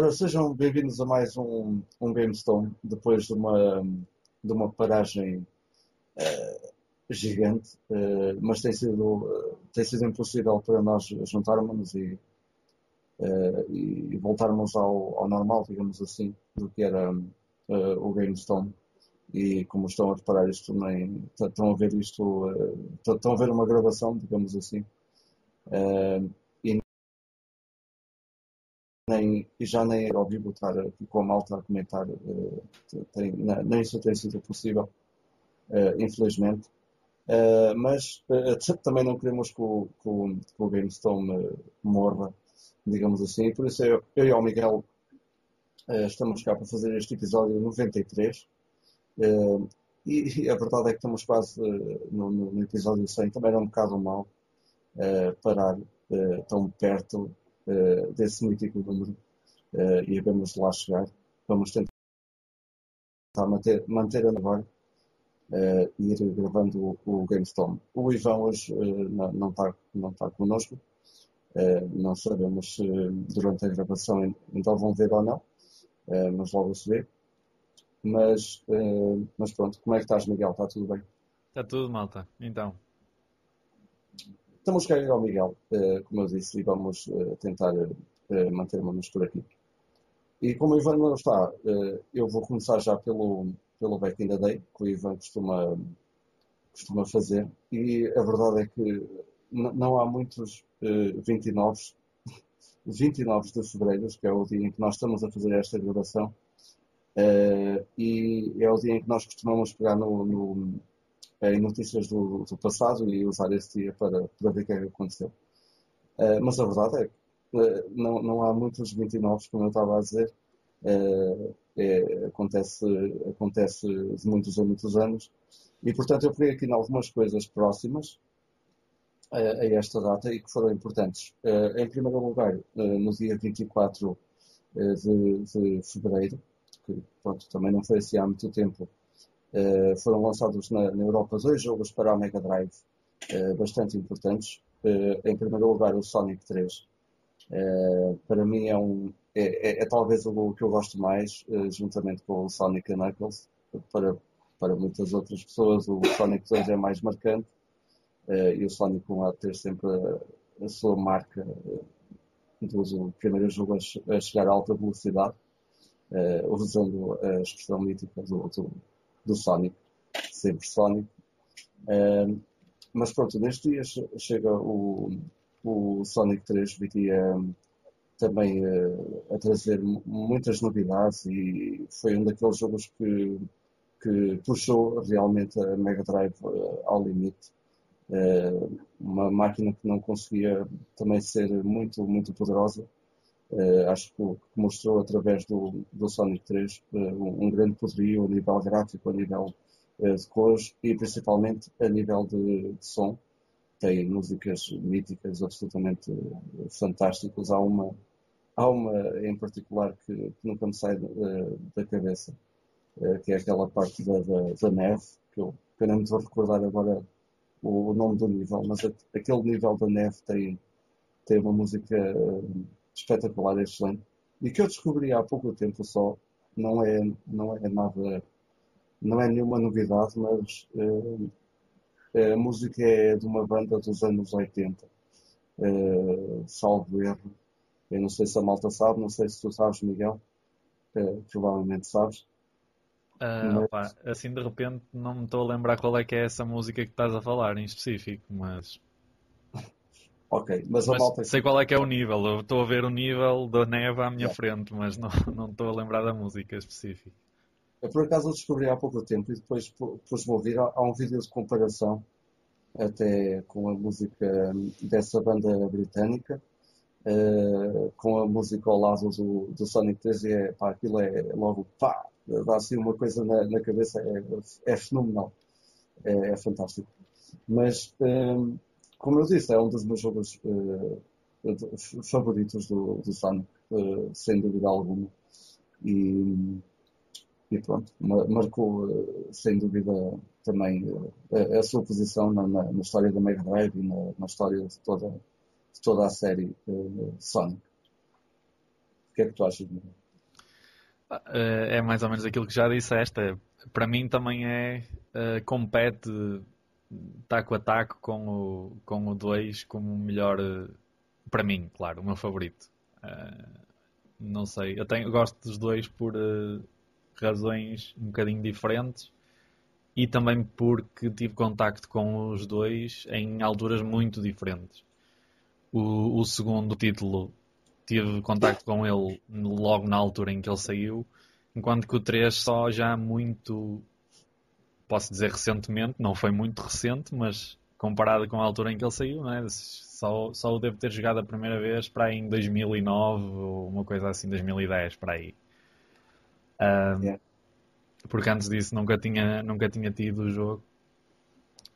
Ora, sejam bem-vindos a mais um, um GameStone, depois de uma, de uma paragem uh, gigante, uh, mas tem sido, uh, tem sido impossível para nós juntarmos e, e voltarmos ao, ao, normal, digamos assim, do que era o GameStone. E como estão a reparar isto estão a ver isto, estão a ver uma gravação, digamos assim, e já nem era ouvido estar aqui com a malta a comentar, nem isso tem sido possível, uh, infelizmente. Uh, mas também não queremos que o, o, GameStone morra, digamos assim, por isso eu, e o Miguel estamos cá para fazer este episódio 93. E, a verdade é que estamos quase no, no, episódio 100, também era um bocado mal parar tão perto desse mítico número uh, e vamos lá chegar. Vamos tentar manter, manter a agora uh, e ir gravando o, o GameStorm. O Ivan hoje uh, não está não tá connosco. não sabemos se durante a gravação então vão ver ou não, mas logo se vê. Mas, mas pronto, como é que estás, Miguel? Está tudo bem? Está tudo, malta. Então. Estamos cá ao Miguel, uh, como eu disse, e vamos uh, tentar uh, manter-nos por aqui. E como o Ivan não está, eu vou começar já pelo, pelo Back in the Day, que o Ivan costuma, costuma fazer. E a verdade é que não há muitos 29, 29 de fevereiro, que é o dia em que nós estamos a fazer esta gravação, e é o dia em que nós costumamos pegar no, no em notícias do, do, passado e usar esse dia para, para ver o que é que aconteceu. Mas a verdade é que não, não há muitos 29, como eu estava a dizer. Uh, é, acontece, acontece de muitos a muitos anos. E, portanto, eu peguei aqui em algumas coisas próximas a esta data e que foram importantes. em primeiro lugar, no dia 24 de, de fevereiro, que pronto, também não foi assim há muito tempo, foram lançados na, na, Europa dois jogos para a Mega Drive bastante importantes. Em primeiro lugar, o Sonic 3. Para mim é, um, é, é, é, talvez o que eu gosto mais, juntamente com o Sonic Knuckles. Para, para muitas outras pessoas, o Sonic 2 é mais marcante e o Sonic 1 há de ter sempre a, a sua marca do primeiro jogo a, a chegar a alta velocidade, usando a expressão mítica do, do do Sonic, sempre Sonic. Mas pronto, neste dia chega o, o Sonic 3 viria também uh, a trazer muitas novidades e foi um daqueles jogos que, que puxou realmente a Mega Drive uh, ao limite. Uh, uma máquina que não conseguia também ser muito, muito poderosa. acho que, mostrou através do, do Sonic 3 um, grande poderio a nível gráfico, a nível eh, de cores e principalmente a nível de, de som. Tem músicas míticas absolutamente eh, fantásticas. Há uma, há uma em particular que, que nunca me sai da, da cabeça, eh, que é aquela parte da, da, da neve, que eu, que eu não me vou recordar agora o, o, nome do nível, mas aquele nível da neve tem, tem uma música espetacular, excelente, e que eu descobri há pouco tempo só, não é, não é nada não é nenhuma novidade, mas uh, a música é de uma banda dos anos 80, uh, eh, salvo erro. Eu não sei se a malta sabe, não sei se tu sabes, Miguel, uh, provavelmente sabes. Uh, mas... opa, assim de repente não me estou a lembrar qual é que é essa música que estás a falar em específico, mas. ok, mas a mas malta. Sei qual é que é o nível, eu estou a ver o nível da neve à minha yeah. frente, mas não, não estou a lembrar da música específica. Eu por acaso descobri há pouco tempo e depois pus-me ouvir. Há um vídeo de comparação até com a música dessa banda britânica, uh, com a música ao lado do, do Sonic 3 e é, pá, aquilo é logo pá, dá assim uma coisa na, na cabeça, é, é fenomenal, é, é, fantástico. Mas, um, como eu disse, é um dos meus jogos uh, favoritos do, do Sonic, uh, sem dúvida alguma. E, e pronto, marcou eh, sem dúvida também eh, a, a sua posição na, na, na, história da Mega Drive e na, na história de toda, de toda a série uh, Sonic. O que é que tu achas? Eh, é mais ou menos aquilo que já disseste. É, para mim também é uh, compete taco a taco com o, com o 2 como o melhor, para mim, claro, o meu favorito. Uh, não sei, eu, tenho, gosto dos dois por razões um bocadinho diferentes e também porque tive contacto com os dois em alturas muito diferentes. O, o segundo título tive contacto com ele logo na altura em que ele saiu, enquanto que o 3 só já muito, posso dizer recentemente, não foi muito recente, mas comparado com a altura em que ele saiu, né? só, só o devo ter jogado a primeira vez para aí em 2009 ou uma coisa assim, 2010, para aí. Um, yeah. Porque antes disso nunca tinha, nunca tinha tido o jogo,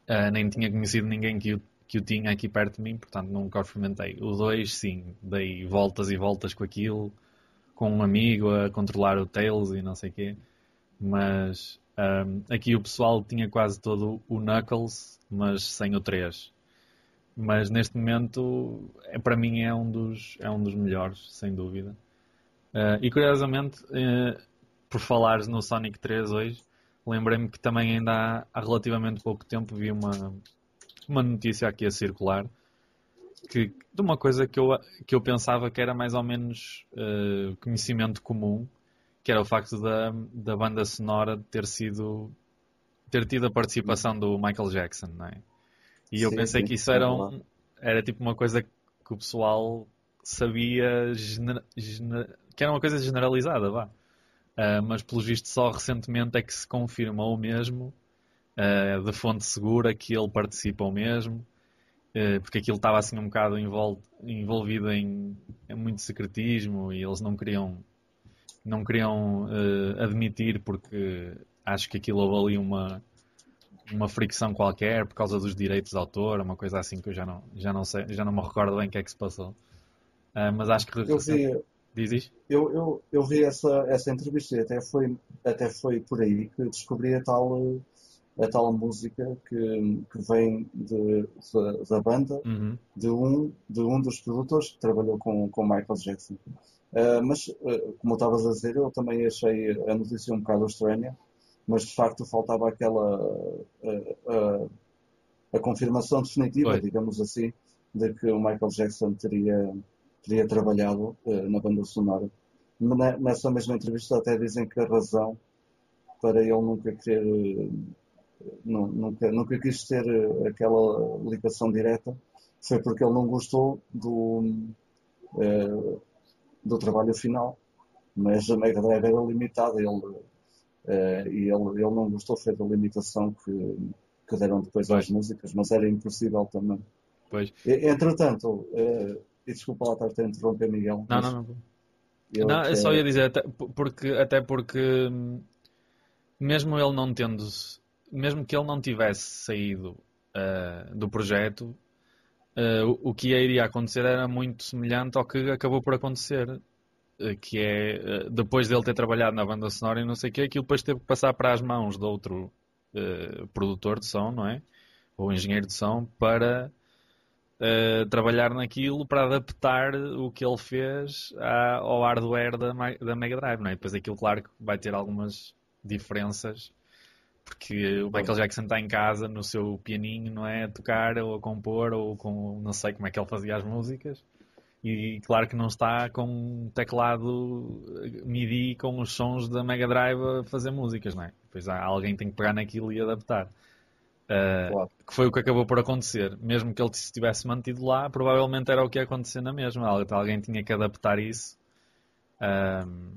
uh, nem tinha conhecido ninguém que o que o tinha aqui perto de mim, portanto nunca o experimentei. O 2, sim, dei voltas e voltas com aquilo, com um amigo a controlar o Tails e não sei o quê, mas um, aqui o pessoal tinha quase todo o Knuckles, mas sem o 3. Mas neste momento, é, para mim, é um dos, é um dos melhores, sem dúvida. Uh, e curiosamente, uh, por falares no Sonic 3 hoje, lembrei-me que também ainda há, relativamente pouco tempo vi uma, uma notícia aqui a circular que, de uma coisa que eu, que eu pensava que era mais ou menos uh, conhecimento comum, que era o facto da, da banda sonora ter sido ter tido a participação do Michael Jackson, não é? E eu pensei sim, que isso era, um, era tipo uma coisa que o pessoal sabia que era uma coisa generalizada, vá. Uh, mas pelo visto só recentemente é que se confirmou mesmo uh, de fonte segura que ele participou mesmo, uh, porque aquilo estava assim um bocado envol envolvido em, em, muito secretismo e eles não queriam não queriam admitir porque acho que aquilo houve ali uma uma fricção qualquer por causa dos direitos de autor, uma coisa assim que eu já não já não sei, já não me recordo bem o que é que se passou. mas acho que eu vi, Dizes? Eu, eu, eu vi essa, essa entrevista e até foi, até foi por aí que descobri a tal a tal música que, que vem de, da, da banda uhum. de, um, de um dos produtores que trabalhou com, com Michael Jackson. Uh, mas, uh, como estavas a dizer, eu também achei a notícia um bocado estranha, mas de facto faltava aquela uh, a confirmação definitiva, Oi. digamos assim, de que o Michael Jackson teria, teria trabalhado na banda sonora. Nessa mesma entrevista até dizem que a razão para ele nunca querer nunca, nunca quis ter eh, aquela ligação direta, foi porque ele não gostou do, do trabalho final. Mas a Mega Drive era limitada ele, e ele, ele não gostou foi da limitação que, que deram depois pois. às músicas, mas era impossível também. Pois. Entretanto, e desculpa lá estar a interromper, Miguel. Não, não, não. Eu, não, eu só ia dizer, até porque, até porque mesmo ele não tendo mesmo que ele não tivesse saído uh, do projeto, uh, o, o, que iria acontecer era muito semelhante ao que acabou por acontecer. Uh, que é, depois dele ter trabalhado na banda sonora e não sei o que, aquilo depois teve que passar para as mãos de outro produtor de som, não é? Ou engenheiro de som, para trabalhar naquilo, para adaptar o que ele fez ao hardware da, da Mega Drive, não é? Depois aquilo, claro, que vai ter algumas diferenças porque o Michael Jackson está em casa no seu pianinho, não é? A tocar ou a compor ou com. não sei como é que ele fazia as músicas. E claro que não está com um teclado MIDI com os sons da Mega Drive a fazer músicas, não é? Depois alguém tem que pegar naquilo e adaptar. Uh, claro. Que foi o que acabou por acontecer. Mesmo que ele se tivesse mantido lá, provavelmente era o que ia acontecer na mesma. Alguém tinha que adaptar isso. Uh,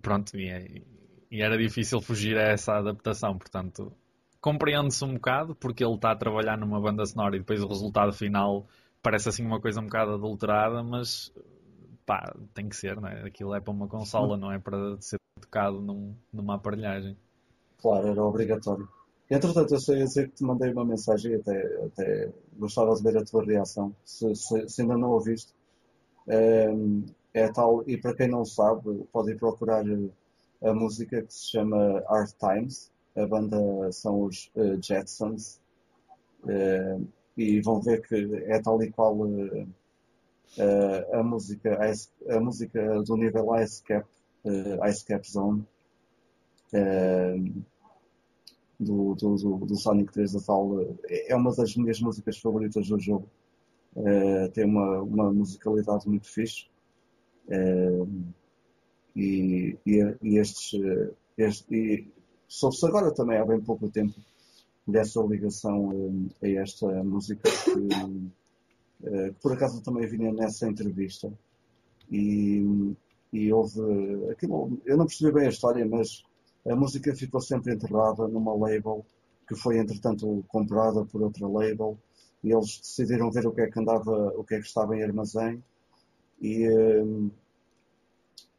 pronto, e, é, e era difícil fugir a essa adaptação, portanto compreende-se um bocado porque ele está a trabalhar numa banda sonora e depois o resultado final parece assim uma coisa um bocado adulterada, mas pá, tem que ser, não é? Aquilo é para uma consola, não é para ser tocado num, numa aparelhagem. Claro, era obrigatório. Entretanto, eu sei dizer que te mandei uma mensagem e até, até gostava de ver a tua reação, se, se, se ainda não ouviste. É, é tal, e para quem não sabe, pode ir procurar a música que se chama Hard Times. A banda são os uh, Jetsons. Uh, e vão ver que é tal e qual uh, a, música, a música do nível Ice Cap, Ice Cap Zone, uh, do, do, do, Sonic 3 da tal, é uma das minhas músicas favoritas do jogo. tem uma, uma musicalidade muito fixe. e, e, e estes, este, e soube-se agora também há bem pouco tempo dessa ligação a esta música que eh, que por acaso também vinha nessa entrevista. E, e houve. Aquilo, eu não percebi bem a história, mas a música ficou sempre enterrada numa label que foi entretanto comprada por outra label. E eles decidiram ver o que é que andava, o que é que estava em armazém. E, uh,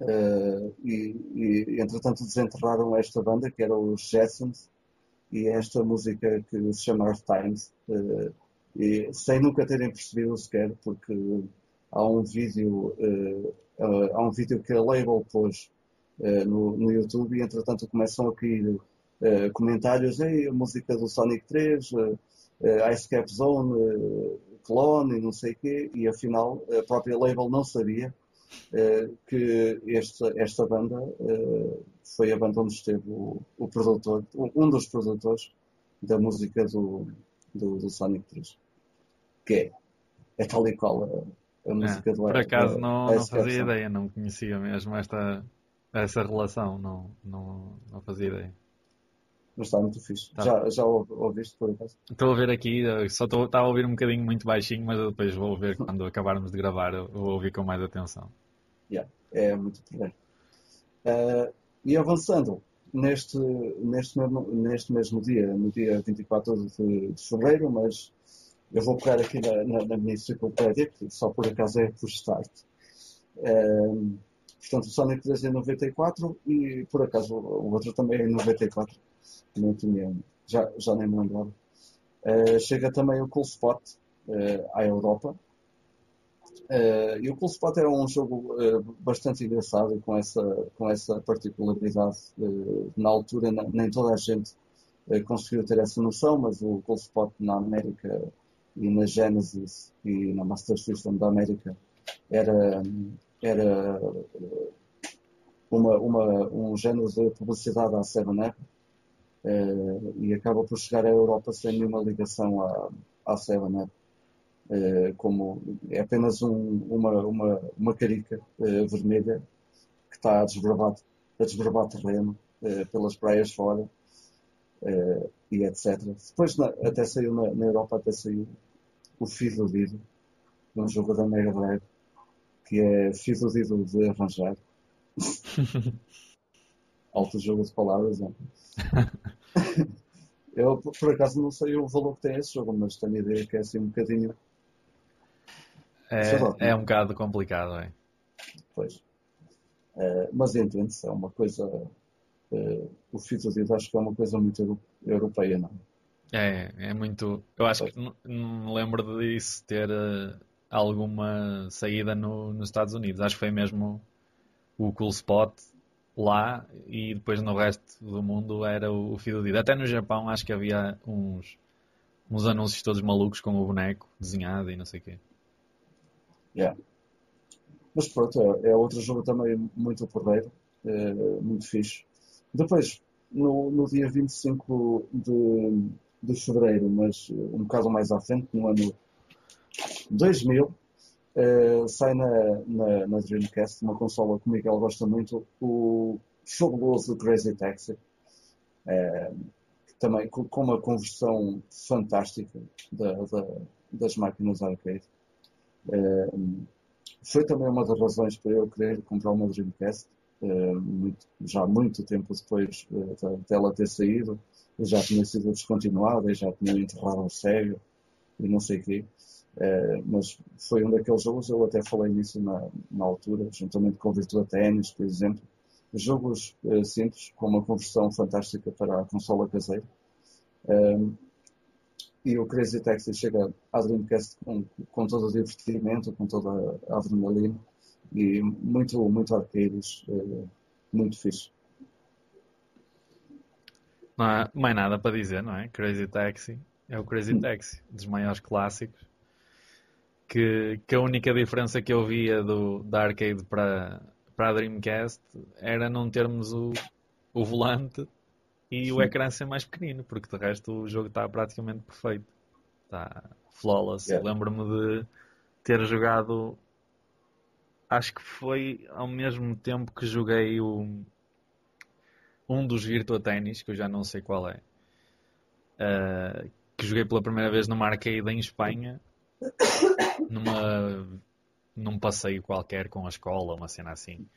uh, e, e, entretanto desenterraram esta banda que era os Jetsons e esta música que se chama Earth Times uh, e, sem nunca terem percebido sequer, porque há um vídeo, uh, há um vídeo que a Label pôs uh, no, no YouTube e entretanto começam a cair comentários, Ei, a música do Sonic 3, Ice Cap Zone, Clone e não sei o quê, e afinal a própria Label não sabia que esta, esta banda foi a banda onde esteve o, o produtor, um dos produtores da música do, do, do Sonic 3. Que é, é tal e qual a, a música é, do Por acaso não, não fazia ideia, não conhecia mesmo esta, essa relação, não, não, não fazia ideia. Mas está muito fixe. Tá. Já, já ouviste por acaso? Estou a ouvir aqui, só estou, estava a ouvir um bocadinho muito baixinho, mas depois vou ouvir quando acabarmos de gravar, vou ouvir com mais atenção. Yeah, é muito porreiro. Uh, e avançando, neste, neste, mesmo, neste mesmo dia, no dia 24 de, de fevereiro, mas eu vou pegar aqui na, na, na minha enciclopédia, que só por acaso é por start. Um, portanto, o Sonic 3 é 94 e por acaso o outro também é 94. Não tinha, já, já nem me lembrava. Uh, chega também o Cool Spot uh, à Europa, Uh, e o Cool Spot era um jogo bastante engraçado com essa, com essa particularidade. Na altura, na, nem toda a gente conseguiu ter essa noção, mas o Cool Spot na América e na Genesis e na Master System da América era, era uma, uma, um género de publicidade à 7up e acaba por chegar à Europa sem nenhuma ligação à, à 7up. Eh, como é apenas um, uma, uma, uma carica uh, vermelha que está a desbravar, a desbravar terreno uh, pelas praias fora e etc. Depois na, até saiu na, na, Europa até saiu o Fidudido, um jogo da Mega Drive que é Fidudido de arranjar. Alto jogo de palavras, não? Eu, por acaso, não sei o valor que tem esse jogo, mas tenho a ideia que é assim um bocadinho é, é um bocado complicado, é. Pois. É, mas entende-se, é uma coisa. É, o fitosidro acho que é uma coisa muito europeia, não é? É, muito. Eu acho pois. que não, não me lembro disso ter uh, alguma saída no, nos Estados Unidos. Acho que foi mesmo o Cool Spot lá e depois no resto do mundo era o, o Até no Japão acho que havia uns, uns anúncios todos malucos com o boneco desenhado e não sei o quê. Yeah. Mas pronto, é, é, outro jogo também muito porreiro, é, muito fixe. Depois, no, no dia 25 de, de fevereiro, mas um bocado mais à frente, no ano 2000, é, sai na, na, na, Dreamcast, uma consola que o Miguel gosta muito, o fabuloso Crazy Taxi. É, também com, com, uma conversão fantástica da, da, das máquinas arcade. Eh, foi também uma das razões para eu querer comprar uma Dreamcast, eh, muito, já muito tempo depois dela ter saído, já tinha sido descontinuada, já tinha enterrado a sério e não sei o quê. Uh, mas foi um daqueles jogos, eu até falei nisso na, na altura, juntamente com o Virtua Tennis, por exemplo. Jogos uh, simples, com uma conversão fantástica para a consola caseira. Uh, e o Crazy Taxi chega à Dreamcast com, com todo o divertimento, com toda a adrenalina e muito, muito arcades, é, muito fixe. Não há mais nada para dizer, não é? Crazy Taxi é o Crazy hum. Taxi, dos maiores clássicos que, que a única diferença que eu via do, da arcade para, para a Dreamcast era não termos o, o volante e o ecrã ser mais pequenino, porque de resto o jogo está praticamente perfeito. Está flawless. Yeah. Lembro-me de ter jogado. Acho que foi ao mesmo tempo que joguei o, um dos Virtua Tennis, que eu já não sei qual é. Uh, que joguei pela primeira vez numa arcade em Espanha numa, num passeio qualquer com a escola, uma cena assim.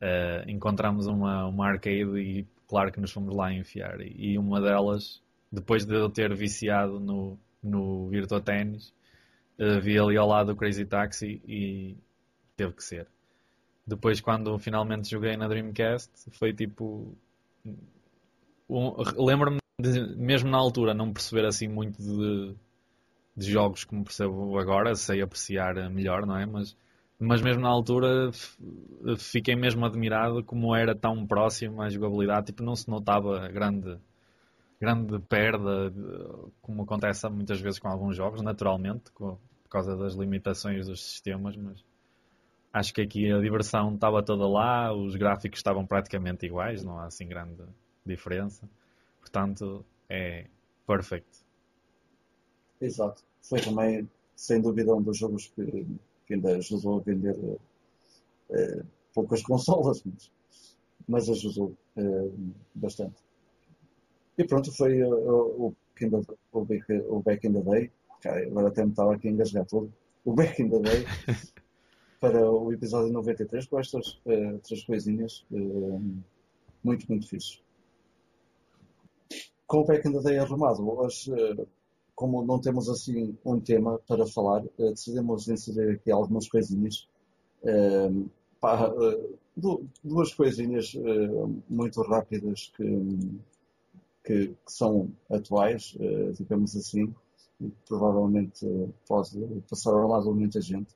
Uh, encontramos uma, uma arcade e claro que nos fomos lá enfiar. E uma delas, depois de eu ter viciado no, no Virtua Tennis, uh, vi ali ao lado o Crazy Taxi e teve que ser. Depois, quando finalmente joguei na Dreamcast, foi tipo. Um, Lembro-me, mesmo na altura, não perceber assim muito de de jogos como percebo agora, sei apreciar melhor, não é? Mas, mas mesmo na altura fiquei mesmo admirado como era tão próximo à jogabilidade, tipo, não se notava grande, grande perda, como acontece muitas vezes com alguns jogos, naturalmente, por causa das limitações dos sistemas, mas acho que aqui a diversão estava toda lá, os gráficos estavam praticamente iguais, não há assim grande diferença. Portanto, é perfeito. Exato foi também, sem dúvida, um dos jogos que, que ainda ajudou a vender uh, poucas consolas, mas, mas ajudou uh, bastante. E pronto, foi uh, o, o, back, o Back in the Day. agora até me estava aqui a engasgar todo. O Back in the Day para o episódio 93 com estas uh, três coisinhas muito, muito fixe. Com o Back in the Day arrumado, as, como não temos assim um tema para falar, uh, decidimos inserir aqui algumas coisinhas. Pá, uh, duas coisinhas muito rápidas que, que, que são atuais, digamos assim, e que provavelmente pode passar ao lado de muita gente.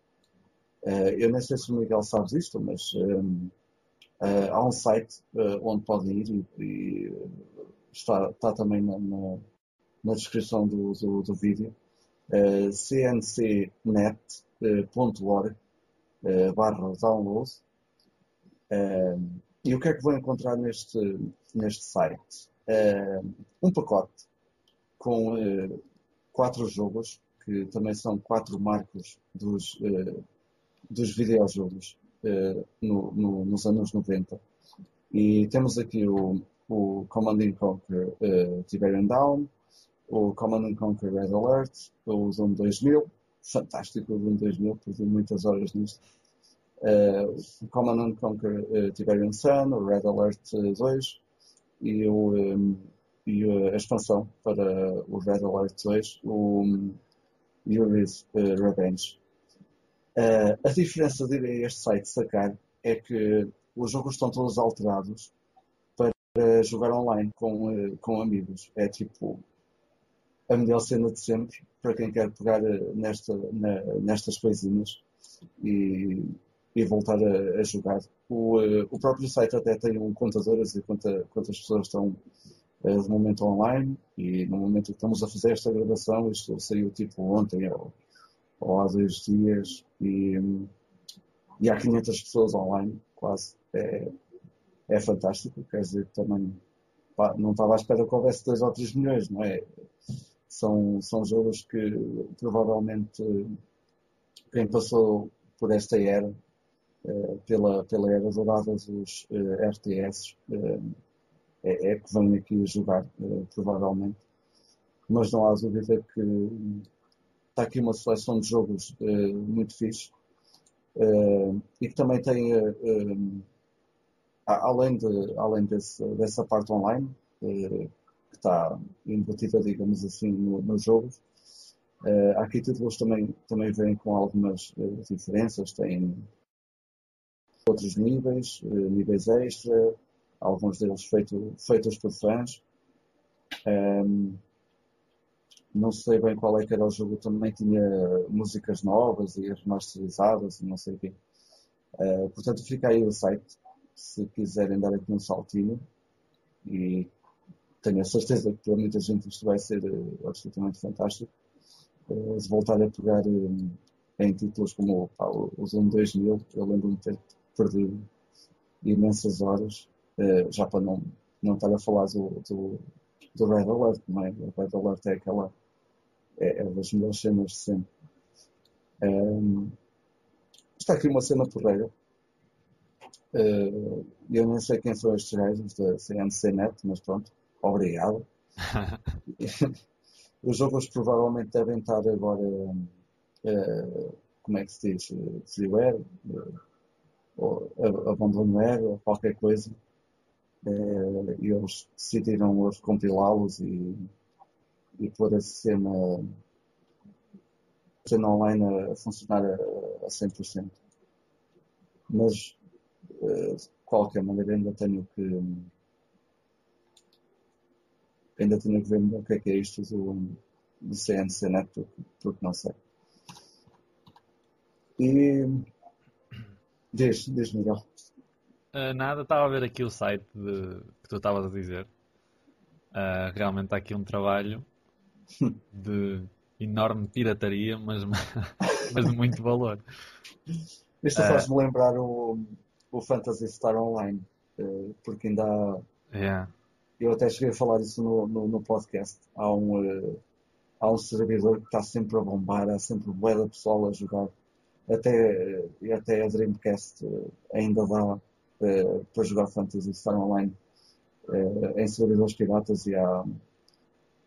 eu nem sei se o Miguel sabe disto, mas há um site onde podem ir e, e está, está também na, na na descrição do, do, do vídeo, uh, cncnet.org uh, barra download. Uh, e o que é que vou encontrar neste, neste site? Um pacote com quatro jogos, que também são quatro marcos dos, dos videojogos no, no, nos anos 90. E temos aqui o, o Command Conquer uh, Tiberian Down, o Command Conquer Red Alert, o Zoom 2000, fantástico o Zoom 2000, perdi muitas horas nisto. Uh, o Command Conquer uh, Tiberian Sun, o Red Alert 2 e, o, um, e a expansão para o Red Alert 2, o um, uh, Revenge. Uh, a diferença de ir a este site sacar é que os jogos estão todos alterados para jogar online com, com amigos. É tipo, a melhor cena de sempre para quem quer pegar eh, nesta, na, nestas coisinhas e, e voltar a, a jogar. O, uh, o, próprio site até tem um contador a dizer quanta, quantas pessoas estão uh, de momento online e no momento que estamos a fazer esta gravação, isto saiu tipo ontem ou, ou há dois dias e, e há 500 pessoas online, quase. É, é fantástico, quer dizer também pá, não estava à espera que houvesse 2 ou 3 milhões, não é? São, são jogos que provavelmente quem passou por esta era, eh, pela, pela era dourada dos eh, RTS, eh, é, é, que vem aqui jogar, provavelmente. Mas não há dúvida que está aqui uma seleção de jogos muito fixe e que também tem, além, de, além desse, dessa parte online, está embutida, digamos assim, no, nos jogos. Uh, aqui títulos também, também vêm com algumas uh, diferenças, têm outros níveis, uh, níveis extra, alguns deles feito, feitos por fãs. Um, ehm, não sei bem qual é que era o jogo, também tinha músicas novas e remasterizadas e não sei o quê. Uh, portanto, fica aí o site, se quiserem dar aqui um saltinho e tenho a certeza que para muita gente isto vai ser uh, absolutamente fantástico. Uh, se voltar a pegar uh, em títulos como os 1 2000, eu lembro-me de ter perdido imensas horas, já para não, não estar a falar do, do, do Red Alert, não é? O Red Alert é aquela, é, é das melhores cenas de sempre. Um, está aqui uma cena porreira. Uh, eu nem sei quem são estes gajos da CNCNet, mas pronto, obrigado. Os jogos provavelmente devem estar agora, uh, como é que se diz, freeware, uh, ou abandonware, ou qualquer coisa. Uh, e eles decidiram hoje compilá-los e, e pôr a cena, a cena online a, funcionar a, a 100%. Mas, de qualquer maneira, ainda tenho que ainda tenho que ver o que é que é isto do, do CNC Net, porque, porque não sei. E diz, diz Miguel. Uh, nada, estava a ver aqui o site de, que tu estavas a dizer. Uh, realmente está aqui um trabalho de enorme pirataria, mas, mas de muito valor. Isto uh, faz-me lembrar o, o Fantasy Star Online, porque ainda há, yeah. Eu até cheguei a falar isso no, no, no podcast. Há um, uh, há um servidor que está sempre a bombar, há sempre bué da pessoal a jogar. Até, uh, até a Dreamcast uh, ainda dá para jogar Fantasy Star Online em servidores piratas e há,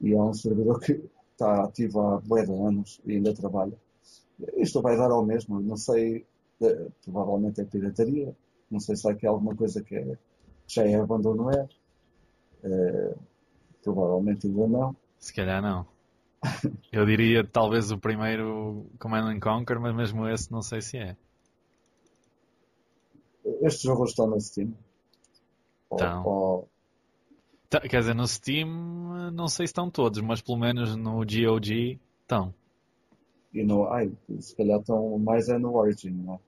e há um servidor que está ativo há bué de anos e ainda trabalha. Isto vai dar ao mesmo, não sei, provavelmente é pirataria, não sei se há aqui alguma coisa que é, já é abandono é. Uh, provavelmente ainda não. Se calhar não. Eu diria talvez o primeiro Command Conquer, mas mesmo esse não sei se é. Estes jogos estão no Steam? Estão. Ou... Tá, quer dizer, no Steam não sei se estão todos, mas pelo menos no GOG estão. E no. Ai, se calhar estão mais é no Origin, não é?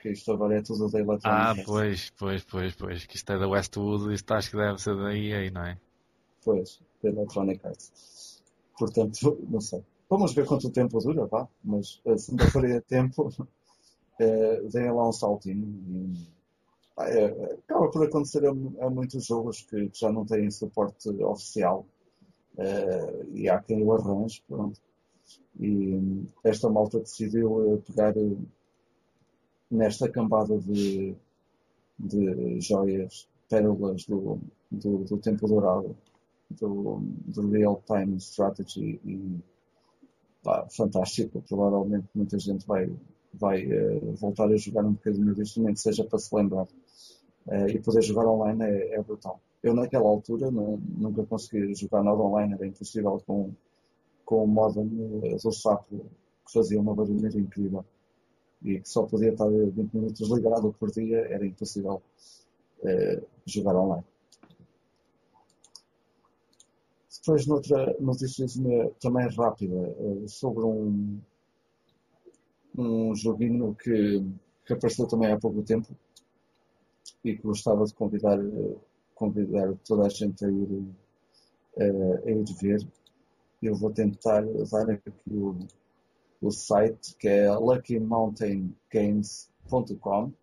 Que isto agora é tudo da Electronic Ah, pois, pois, pois, pois, que isto é da Westwood, isto acho que deve ser da EA, não é? Pois, da Electronic Arts. Portanto, não sei. Vamos ver quanto tempo dura, vá, mas eh, se ainda for tempo, é, deem lá um saltinho e é, acaba por acontecer a, a muitos jogos que, que, já não têm suporte oficial é, e há quem o arranje, pronto. E esta malta decidiu pegar nesta cambada de, de joias, pérolas do, do, do tempo dourado, do, do real-time strategy e pá, fantástico. Provavelmente muita gente vai, vai uh, voltar a jogar um bocadinho disto, nem que seja para se lembrar. Uh, e poder jogar online é, é brutal. Eu naquela altura não, nunca consegui jogar nada online, era impossível com, com o modem uh, do sapo que fazia uma barulheira incrível e que só podia estar 20 minutos ligado por dia, era impossível eh, jogar online. Depois, noutra notícia também rápida, eh, sobre um, um joguinho que, que apareceu também há pouco tempo e que gostava de convidar, convidar toda a gente a ir, eh, a ir ver. Eu vou tentar dar aqui o, o site que é luckymountaingames.com uh,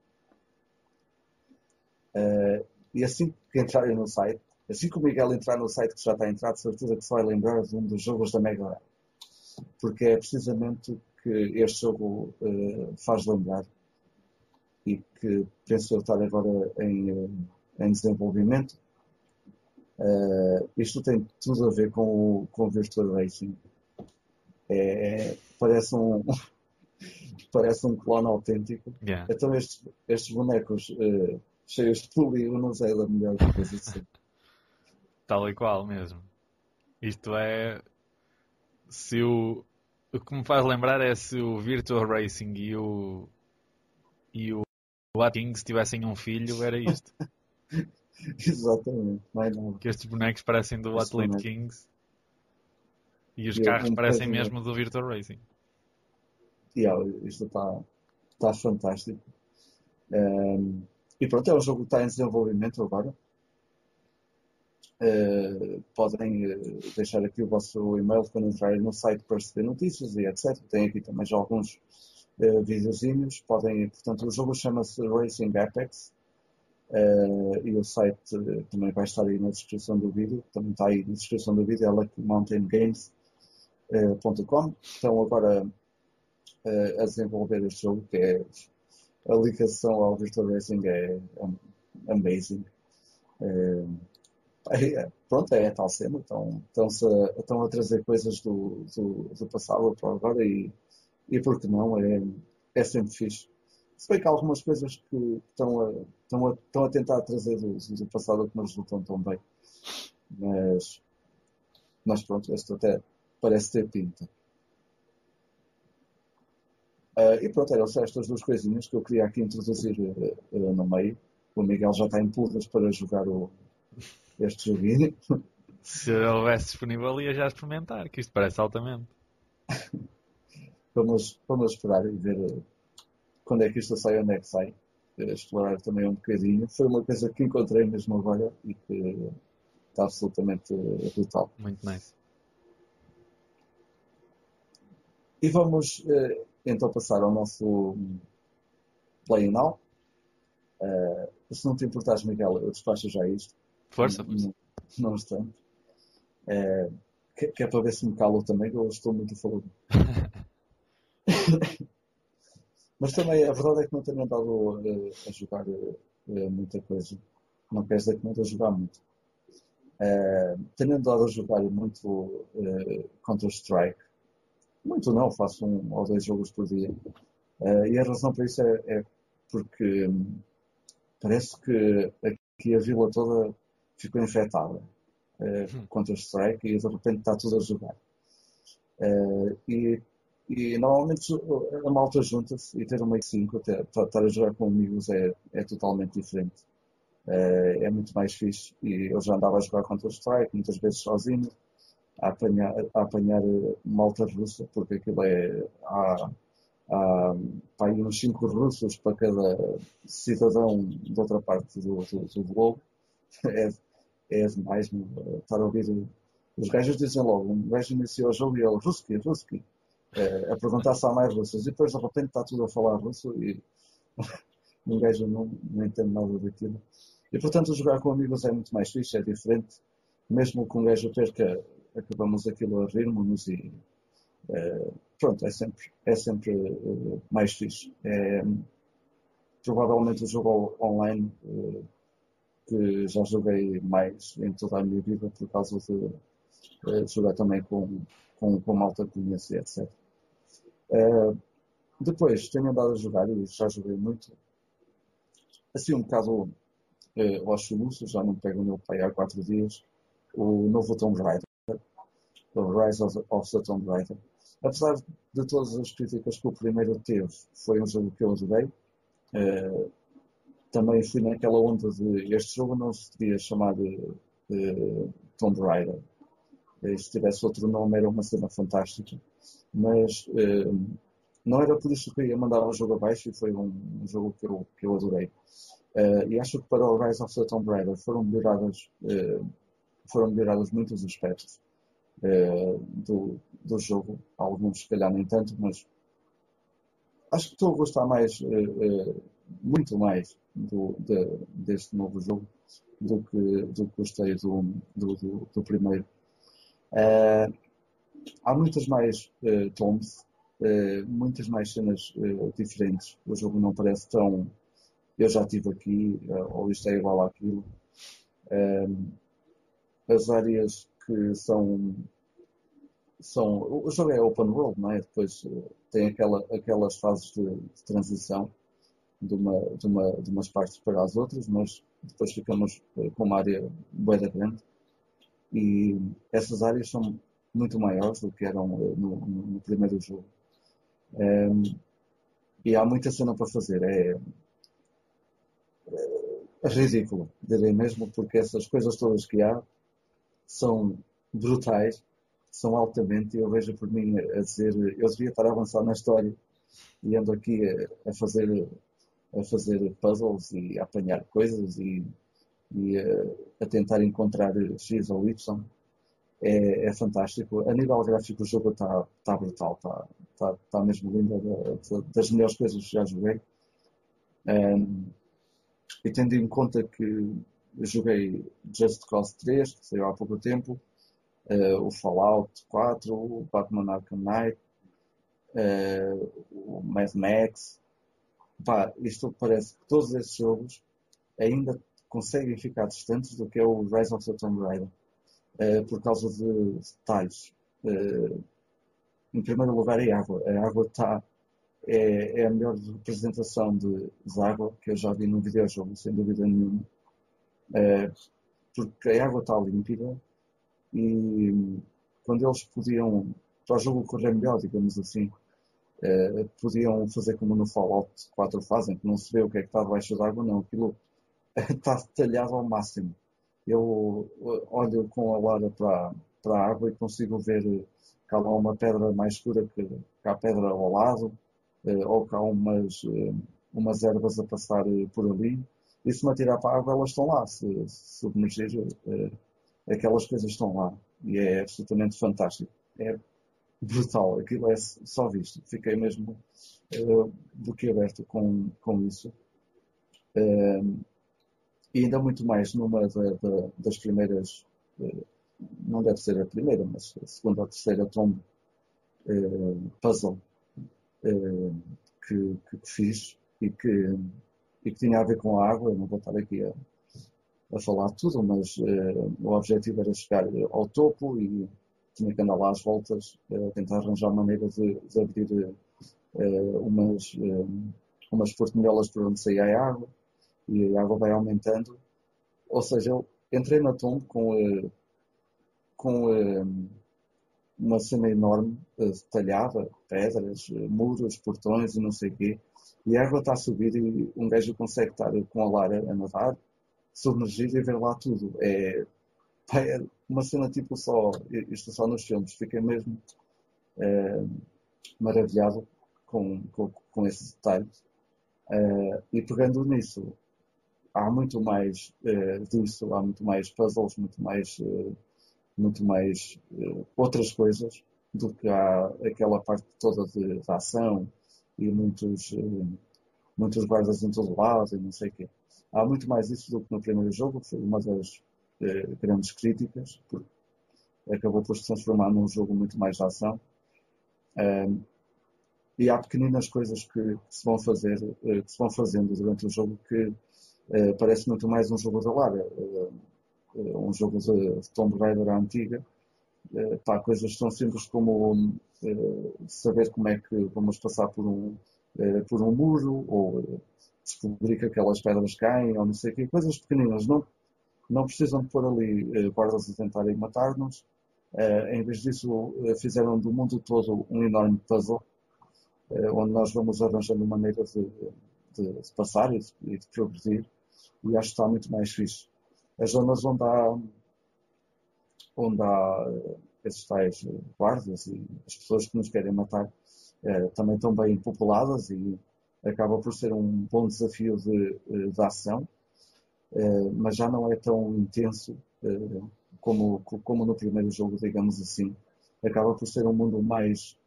eh, e assim que entrarem no site, assim que o Miguel entrar no site que já está entrado, certeza que se vai lembrar de um dos jogos da Mega Drive. Porque é precisamente o que este jogo uh, faz lembrar e que penso eu estar agora em, uh, em desenvolvimento. Uh, isto tem tudo a ver com o, com o Virtual Racing. É, parece um parece um clone autêntico. Yeah. Então estes, estes bonecos uh, cheios de polígonos é da melhor coisa de sempre. Tal e qual mesmo. Isto é se o o que me faz lembrar é se o Virtual Racing e o e o Kings tivessem um filho, era isto. Exatamente, mais nada. Que estes bonecos parecem do Athlete Kings e os carros parecem mesmo do Virtual Racing yeah, isto está tá fantástico. Um, e pronto, é um jogo que está em desenvolvimento agora. Uh, podem uh, deixar aqui o vosso e-mail quando entrarem no site para receber notícias e etc. Tem aqui também já alguns, uh, videozinhos. Podem, portanto, o jogo chama-se Racing Apex uh, e o site também vai estar aí na descrição do vídeo. Também está aí na descrição do vídeo, é luckymountaingames.com. Estão agora a desenvolver este jogo, que é a ligação ao Virtual Racing é amazing. É, pronto, é a tal cena. Estão, estão, a, estão a trazer coisas do, do, do passado para agora e, e porque não, é, é sempre fixe. Se bem que há algumas coisas que estão a, estão a, estão a tentar trazer do, do passado que não resultam tão bem. Mas, mas pronto, este até parece ter pinta. Uh, e pronto, eram só estas duas coisinhas que eu queria aqui introduzir uh, uh, no meio. O Miguel já está em pulgas para jogar o, este joguinho. Se houvesse disponível, ia já experimentar, que isto parece altamente. vamos, vamos esperar e ver quando é que isto sai, onde é que sai. Explorar também um bocadinho. Foi uma coisa que encontrei mesmo agora e que está absolutamente brutal. Muito nice. E vamos então passar ao nosso Play Now. Uh, se não te importares, Miguel, eu despacho já isto. Força, força. Não, obstante. Uh, que, que, é para ver se me calo também, que eu estou muito falando. Mas também a verdade é que não tenho andado uh, a jogar uh, muita coisa. Não quer dizer que não estou a jogar muito. Uh, tenho andado a jogar muito Counter-Strike muito não, faço um ou dois jogos por dia. Uh, e a razão para isso é, é porque hum, parece que aqui a vila toda ficou infectada uh, contra Strike e de repente está tudo a jogar. Uh, e, e normalmente a malta junta-se e ter uma 5 estar a jogar com amigos é, é totalmente diferente. Uh, é muito mais fixe. E eu já andava a jogar contra Strike, muitas vezes sozinho a apanhar, a apanhar eh, malta russa, porque aquilo é. Há, há, uns 5 russos para cada cidadão de outra parte do, do, do globo. É, é demais estar a ouvir. Os gajos dizem logo: um gajo iniciou o jogo e ele, Ruski, Ruski, é, a perguntar se há mais russas. E depois de repente está tudo a falar russo e um gajo não, não entende nada daquilo. E portanto, jogar com amigos é muito mais fixe, é diferente. Mesmo que um gajo perca acabamos aquilo a rirmos e uh, pronto, é sempre, é sempre uh, mais fixe. É, provavelmente o jogo online uh, que já joguei mais em toda a minha vida por causa de jogar também com, com, com malta que etc. depois tenho andado a jogar e já joguei muito assim um bocado uh, aos soluços, já não pego o meu pai há quatro dias, o novo Tomb Raider o Rise of, of the Tomb Raider. Apesar de todas as críticas que o primeiro teve, foi um jogo que eu adorei. Uh, também fui naquela onda de este jogo não se devia chamar de, de Tomb Raider. Uh, se tivesse outro nome era uma cena fantástica. Mas não era por isso que eu ia mandar o jogo abaixo e foi um, um jogo que eu, que eu adorei. e acho que para o Rise of the Tomb Raider foram melhoradas, foram melhorados muitos aspectos. Eh, do, do jogo. Alguns, se calhar, nem tanto, mas acho que estou a gostar mais, uh, uh, muito mais do, de, deste novo jogo do que, do que gostei do, do, do, do primeiro. Há muitas mais tombs, muitas mais cenas diferentes. O jogo não parece tão. Eu já estive aqui, ou isto é igual àquilo. as áreas que são são o jogo é open world, não é? Depois eh, tem aquela, aquelas fases de, de transição de, uma, de, uma, de umas partes para as outras, mas depois ficamos eh, com uma área bem grande e essas áreas são muito maiores do que eram eh, no, no, primeiro jogo. Um, e há muita cena para fazer. É, é ridículo, direi mesmo, porque essas coisas todas que há são brutais, são altamente, eu vejo por mim a dizer, eu devia estar a avançar na história e ando aqui a, a fazer a fazer puzzles e a apanhar coisas e, e a, a, tentar encontrar X ou Y. é, é fantástico. A nível gráfico, o jogo está tá brutal, está tá, tá mesmo lindo, é das melhores coisas que já joguei. Um, e tendo em conta que joguei Just Cause 3, que saiu há pouco tempo, uh, o Fallout 4, o Batman Arkham Knight, uh, o Mad Max. Pá, isto parece que todos esses jogos ainda conseguem ficar distantes do que é o Rise of the Tomb Raider, uh, por causa de detalhes. em primeiro lugar, é a água. A água está é, é, a melhor representação de, de, água que eu já vi num videojogo, sem dúvida nenhuma. É, porque a água está límpida e quando eles podiam, para o jogo correr melhor, digamos assim, é, podiam fazer como no Fallout 4 fazem, que não se vê o que é que está debaixo d'água, não, aquilo está detalhado ao máximo. Eu olho com a lara para, para a água e consigo ver que há uma pedra mais escura que, que há pedra ao lado, eh, ou que há umas, eh, umas ervas a passar eh, por ali, e se me atirar para a água, elas estão lá. Se, se submergir, aquelas coisas estão lá. E é absolutamente fantástico. É brutal. Aquilo é só visto. Fiquei mesmo uh, boquiaberto com, com isso. Uh, e ainda muito mais numa da, da, das primeiras, uh, não deve ser a primeira, mas a segunda ou terceira tomba puzzle eh, que, que, fiz e que, e que tinha a ver com a água. Eu não vou estar aqui a, a falar tudo, mas uh, o objetivo era chegar ao topo e tinha que andar lá às voltas, uh, tentar arranjar maneira de, de abrir uh, umas, umas portinholas por onde saía a água e a água vai aumentando. Ou seja, eu entrei na tomba com, com uma cena enorme, detalhada, pedras, muros, portões e não sei o quê. E a água está a subir e um gajo consegue estar com a Lara a nadar, submergir e ver lá tudo. É, é uma cena tipo só, isto só nos filmes. Fiquei mesmo é, maravilhado com, com, com esse detalhe. É, e pegando nisso, há muito mais é, disso, há muito mais puzzles, muito mais é, muito mais uh, outras coisas do que há aquela parte toda de, de ação e muitos, uh, muitos guardas em todo lado e não sei o quê. Há muito mais isso do que no primeiro jogo, que foi uma das uh, grandes críticas, porque acabou por se transformar num jogo muito mais de ação. Um, e há pequeninas coisas que, que, se vão fazer, que se vão fazendo durante o jogo que parece muito mais um jogo da Lara eh, um jogo de, de Tomb Raider antiga, eh, pá, coisas tão simples como eh, saber como é que vamos passar por um, por um muro, ou descobrir que aquelas pedras caem, ou não sei o quê, coisas pequeninas, não, não precisam de pôr ali guardas a tentarem matar-nos, em vez disso fizeram do mundo todo um enorme puzzle, onde nós vamos arranjando maneiras de, de, de passar e de, e de progredir, e acho que está muito mais fixe. As zonas onde há, onde há eh, esses tais guardas e as pessoas que nos querem matar eh, também estão bem populadas e acaba por ser um bom desafio de, eh, de ação, mas já não é tão intenso como, como no primeiro jogo, digamos assim. Acaba por ser um mundo mais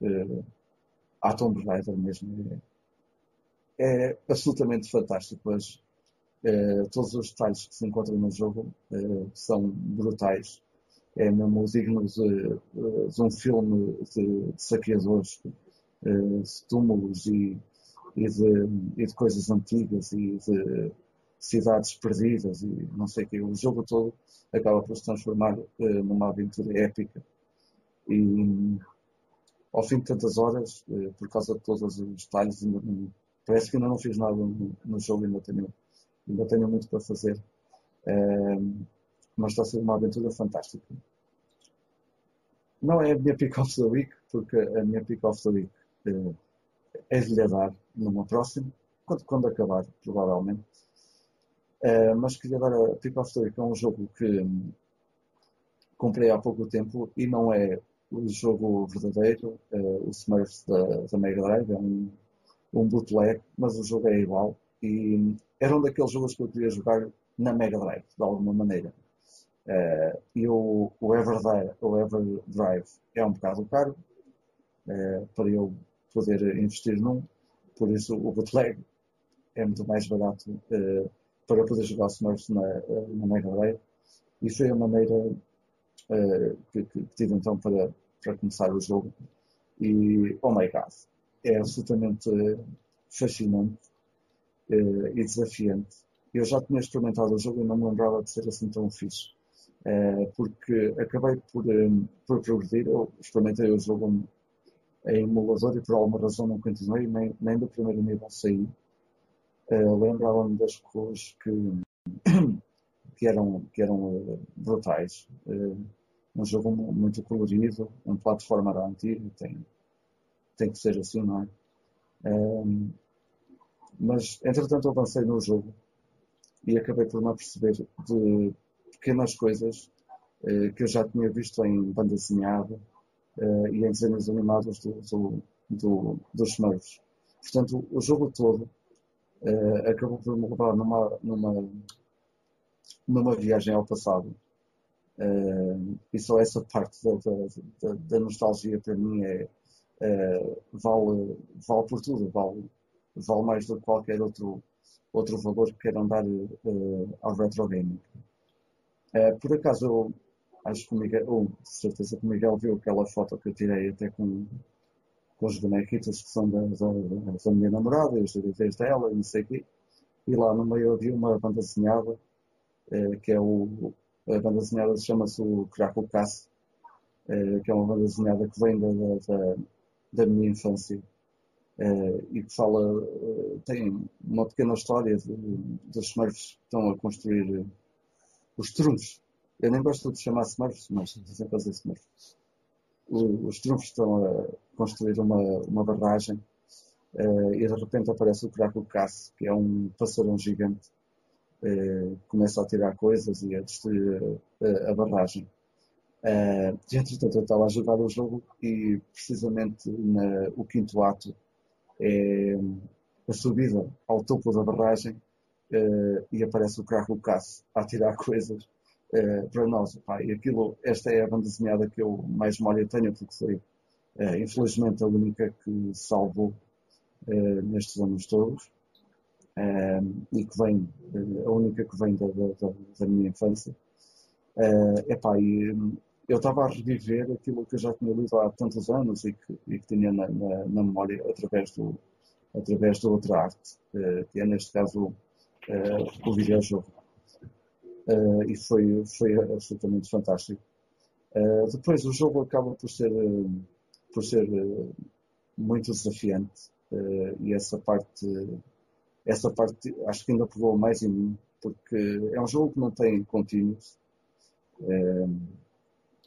à Tomb Raider mesmo. É, é absolutamente fantástico. As, Uh, todos os detalhes que se encontram no jogo são brutais. É mesmo de, de um filme de, de saqueadores, uh, de túmulos e, e, de, e, de, coisas antigas e de cidades perdidas e não sei o que. O jogo todo acaba por se transformar numa aventura épica. E ao fim de tantas horas, por causa de todos os detalhes, parece que ainda não fiz nada no, no jogo, ainda tenho ainda tenho muito para fazer. Mas está a ser uma aventura fantástica. Não é a minha pick of the week, porque a minha pick of the week uh, é de lhe dar numa próxima, quando, quando acabar, provavelmente. Uh, mas queria dar a pick of the week é um jogo que um, comprei há pouco tempo e não é o jogo verdadeiro, uh, o Smurfs da, da Mega Drive, é um, um bootleg, mas o jogo é igual e era um daqueles jogos que eu queria jogar na Mega Drive, de alguma maneira. Uh, e o, o, Everdrive, o Everdrive é um bocado caro uh, para eu poder investir num, por isso o bootleg é muito mais barato uh, para poder jogar Smurfs na, na Mega. E foi a maneira que, que, tive então para, para começar o jogo. E, oh my god, é absolutamente fascinante e desafiante. Eu já tinha experimentado o jogo e não me lembrava de ser assim tão fixe. Eh, porque acabei por, um, por progredir, eu experimentei o jogo em emulador e por alguma razão não continuei, nem, nem do primeiro nível saí. Uh, Lembrava-me das cores que, que eram, que eram uh, brutais. Um jogo muito colorido, um plataforma antigo, tem, tem que ser assim, não é? mas, entretanto, avancei no jogo e acabei por me aperceber de pequenas coisas eh, que eu já tinha visto em banda desenhada eh, e em desenhos animados do, do, do, dos Smurfs. Portanto, o jogo todo eh, acabou por me levar numa, numa, numa viagem ao passado. e só essa parte da, da, da nostalgia para mim é, vale, vale por tudo, vale, vale mais do que qualquer outro, outro valor que queiram dar ao retro gaming. Uh, por acaso, acho que o Miguel, ou certeza que o Miguel viu aquela foto que eu tirei até com, com os bonequitos que são da, da, da minha namorada os DVDs dela e não sei o quê. E lá no meio havia uma banda desenhada, uh, que é o. A banda desenhada chama-se o Craco Cass, uh, que é uma banda desenhada que vem da, da, da minha infância. Uh, e que fala, uh, tem uma pequena história dos Smurfs que estão a construir os trunfos. Eu nem gosto de chamar Smurfs, mas sempre a dizer Smurfs. Os trunfos estão a construir uma, uma barragem uh, e de repente aparece o Craco Cass, que é um passarão gigante, uh, começa a tirar coisas e a destruir uh, a barragem. Uh, e entretanto eu estava a jogar o jogo e precisamente na, o quinto ato é a subida ao topo da barragem uh, e aparece o carro Cass a tirar coisas uh, para nós. Pá, e aquilo, esta é a banda desenhada que eu mais memória tenho, porque foi, uh, infelizmente, a única que salvou nestes anos todos. e que vem, a única que vem da, da, da minha infância. Uh, epá, e, eu estava a reviver aquilo que eu já tinha lido há tantos anos e que, e que tinha na, na, na, memória através do, através da outra arte, que é neste caso uh, o videojogo. Uh, e foi, foi absolutamente fantástico. Uh, depois o jogo acaba por ser, por ser muito desafiante e essa parte, essa parte acho que ainda provou mais em mim, porque é um jogo que não tem contínuos,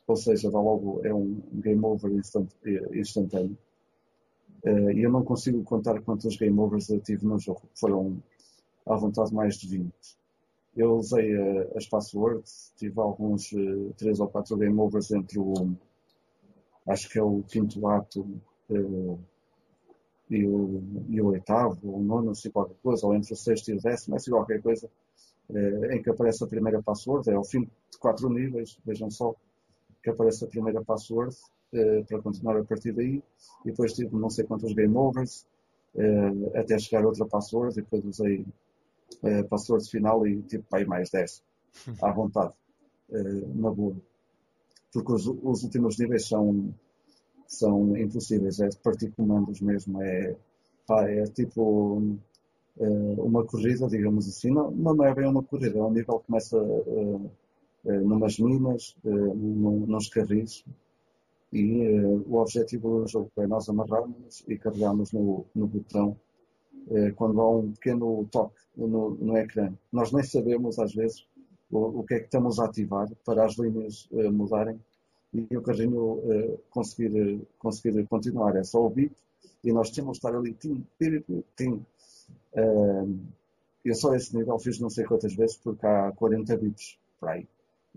ou seja, dá logo é um game over instant, instantâneo. e eu não consigo contar quantos game overs eu tive no jogo. Foram à vontade mais de 20. Eu usei uh, as passwords, tive alguns uh, 3 ou 4 game overs entre o, acho que é o quinto ato uh, e, o, e o oitavo, ou o nono, se qualquer coisa, ou entre o sexto e o décimo, se qualquer coisa, uh, em que aparece a primeira password, é ao fim de 4 níveis, vejam só, que aparece a primeira password uh, para continuar a partir daí, e depois tive não sei quantos game overs, até chegar a outra password, e depois usei uh, passou final e tipo aí mais 10 à vontade, uh, na boa. Porque os, os, últimos níveis são, são impossíveis, é de partir comandos mesmo, é, pá, é tipo uh, uma corrida, digamos assim. Não, não é bem uma corrida, é um nível que começa uh, numas minas, num, nos carris, e o objetivo do jogo é nós amarrarmos e carregarmos no, no botão eh, quando há um pequeno toque no, no ecrã. Nós nem sabemos, às vezes, o, o, que é que estamos a ativar para as linhas uh, mudarem e o carrinho uh, conseguir, conseguir continuar. É só o bip e nós temos de estar ali, tim, tim, tim. eu só esse nível fiz não sei quantas vezes porque há 40 bips para aí.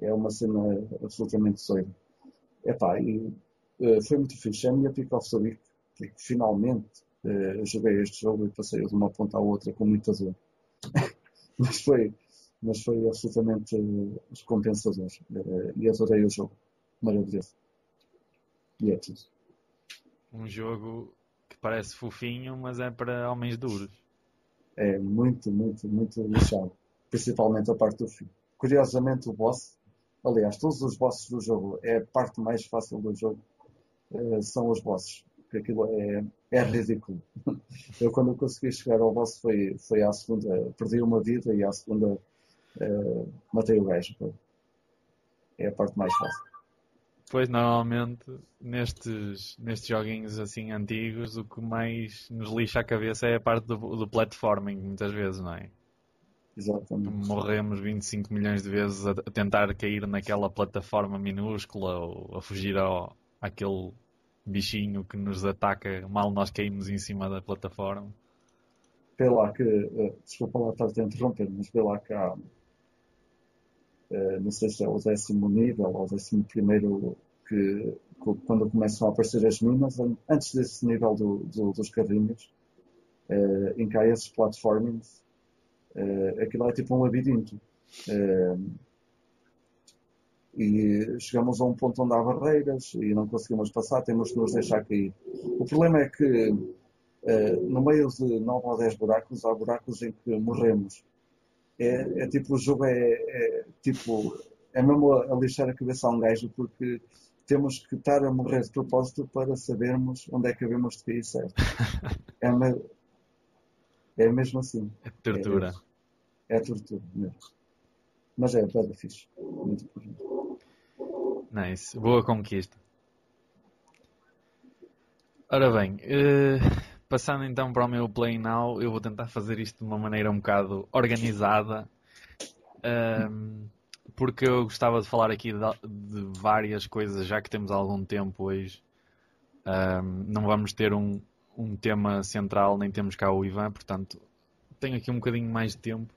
É uma cena absolutamente doida. Epá, e foi muito fixe. É a minha pick of the week, porque finalmente uh, joguei este jogo e passei de uma ponta à outra com muita dor. Mas foi, mas foi absolutamente recompensador. E adorei o jogo. Maravilhoso. E é tudo. Um jogo que parece fofinho, mas é para homens duros. É muito, muito, muito lixado. Principalmente a parte do fim. Curiosamente, o boss, aliás, todos os bosses do jogo, é a parte mais fácil do jogo, eh, são os bosses. Porque aquilo é, é ridículo. Eu, quando consegui chegar ao boss, foi, foi à segunda, perdi uma vida e à segunda uh, matei o gajo. É a parte mais fácil. Pois, normalmente, nestes, nestes joguinhos assim antigos, o que mais nos lixa a cabeça é a parte do, do platforming, muitas vezes, não é? Exatamente. Morremos 25 milhões de vezes a, a tentar cair naquela plataforma minúscula ou a fugir ao, àquele bichinho que nos ataca mal nós caímos em cima da plataforma. Vê lá que, uh, desculpa lá estar a interromper, mas vê lá que há, uh, não sei se é o décimo nível ou o décimo primeiro que, que, quando começam a aparecer as minas, antes desse nível do, do, dos carrinhos, uh, em que há esses platformings, uh, aquilo é tipo um labirinto. E chegamos a um ponto onde há barreiras e não conseguimos passar, temos que nos deixar cair. O problema é que uh, no meio de 9 ou 10 buracos, há buracos em que morremos. É, é tipo, o jogo é, é, tipo, é mesmo a, lixar a cabeça a um gajo porque temos que estar a morrer de propósito para sabermos onde é que havemos de cair certo. É, me, é mesmo assim. É tortura. É, é tortura mesmo. Mas é, é fixe. Muito importante. Nice. Boa conquista. Ora bem, uh, passando então para o meu Play Now, eu vou tentar fazer isto de uma maneira um bocado organizada, um, ehm, porque eu gostava de falar aqui de, de, várias coisas, já que temos algum tempo hoje. Um, ehm, não vamos ter um, um tema central, nem temos cá o Ivan, portanto, tenho aqui um bocadinho mais de tempo.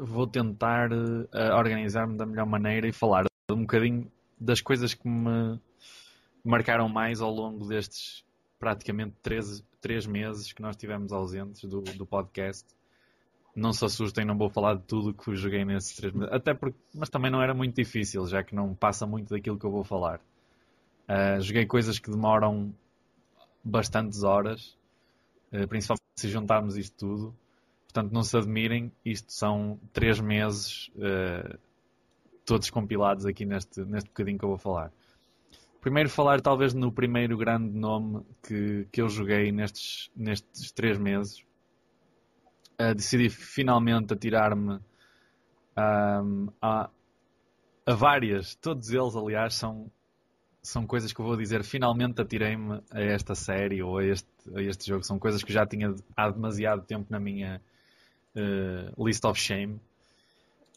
Vou tentar uh, organizar-me da melhor maneira e falar um bocadinho das coisas que me marcaram mais ao longo destes praticamente três, três meses que nós tivemos ausentes do, do podcast. Não se assustem, não vou falar de tudo que joguei nesses três meses. Até porque, mas também não era muito difícil, já que não passa muito daquilo que eu vou falar. Uh, joguei coisas que demoram bastantes horas, uh, principalmente se juntarmos isto tudo. Portanto, não se admirem, isto são três meses uh, todos compilados aqui neste, neste bocadinho que eu vou falar. Primeiro falar talvez no primeiro grande nome que, que eu joguei nestes, nestes três meses. Uh, decidi finalmente atirar-me um, a, a várias, todos eles aliás são, são coisas que eu vou dizer finalmente atirei-me a esta série ou a este, a este jogo. São coisas que já tinha há demasiado tempo na minha uh, list of shame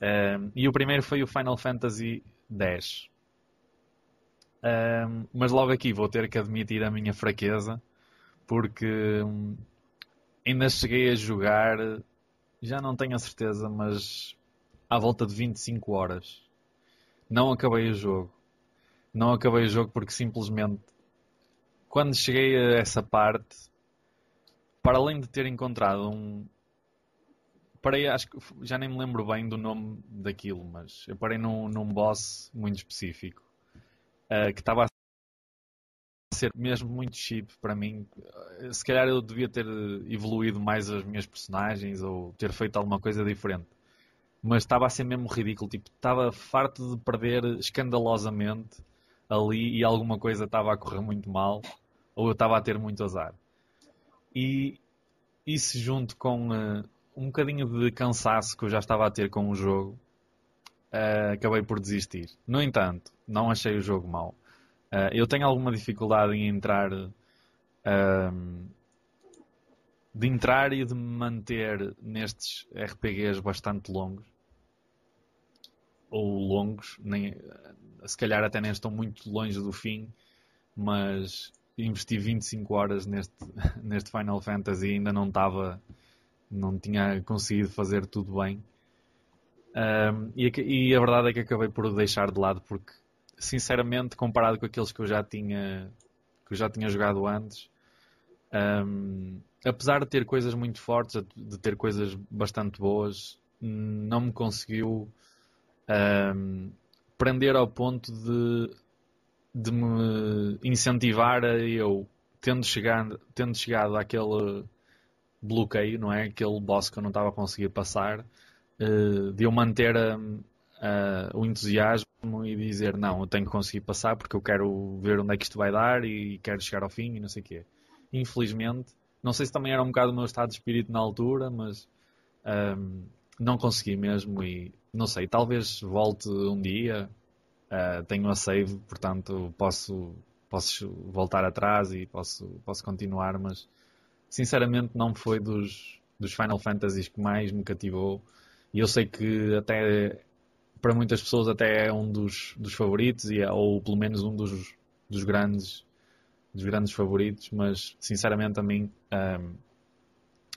um, e o primeiro foi o Final Fantasy X. Um, mas logo aqui vou ter que admitir a minha fraqueza, porque um, ainda cheguei a jogar, já não tenho a certeza, mas à volta de 25 horas. Não acabei o jogo. Não acabei o jogo porque simplesmente quando cheguei a essa parte, para além de ter encontrado um, parei, acho que já nem me lembro bem do nome daquilo, mas eu parei num, num boss muito específico uh, que estava a ser mesmo muito cheap para mim. Se calhar eu devia ter evoluído mais as minhas personagens ou ter feito alguma coisa diferente. Mas estava a ser mesmo ridículo, tipo, estava farto de perder escandalosamente ali e alguma coisa estava a correr muito mal ou eu estava a ter muito azar. E isso junto com uh, um bocadinho de cansaço que eu já estava a ter com o jogo, uh, acabei por desistir. No entanto, não achei o jogo mau. Uh, eu tenho alguma dificuldade em entrar. Uh, de entrar e de me manter nestes RPGs bastante longos. Ou longos, nem, se calhar até nem estão muito longe do fim, mas investi 25 horas neste, neste Final Fantasy e ainda não estava não tinha conseguido fazer tudo bem. Um, e, a, e, a verdade é que acabei por deixar de lado porque, sinceramente, comparado com aqueles que eu já tinha, que eu já tinha jogado antes, um, apesar de ter coisas muito fortes, de ter coisas bastante boas, não me conseguiu um, prender ao ponto de, de me incentivar a eu, tendo chegado, tendo chegado àquele bloqueio, não é? Aquele boss que eu não estava a conseguir passar, uh, de eu manter a, a, o entusiasmo e dizer não, eu tenho que conseguir passar porque eu quero ver onde é que isto vai dar e quero chegar ao fim e não sei o quê. Infelizmente, não sei se também era um bocado o meu estado de espírito na altura, mas um, não consegui mesmo e não sei, talvez volte um dia. Uh, tenho a save, portanto posso, posso voltar atrás e posso, posso continuar, mas sinceramente não foi dos, dos Final Fantasies que mais me cativou. E eu sei que até para muitas pessoas até é um dos, dos favoritos, e, é, ou pelo menos um dos, dos grandes dos grandes favoritos, mas sinceramente a mim um,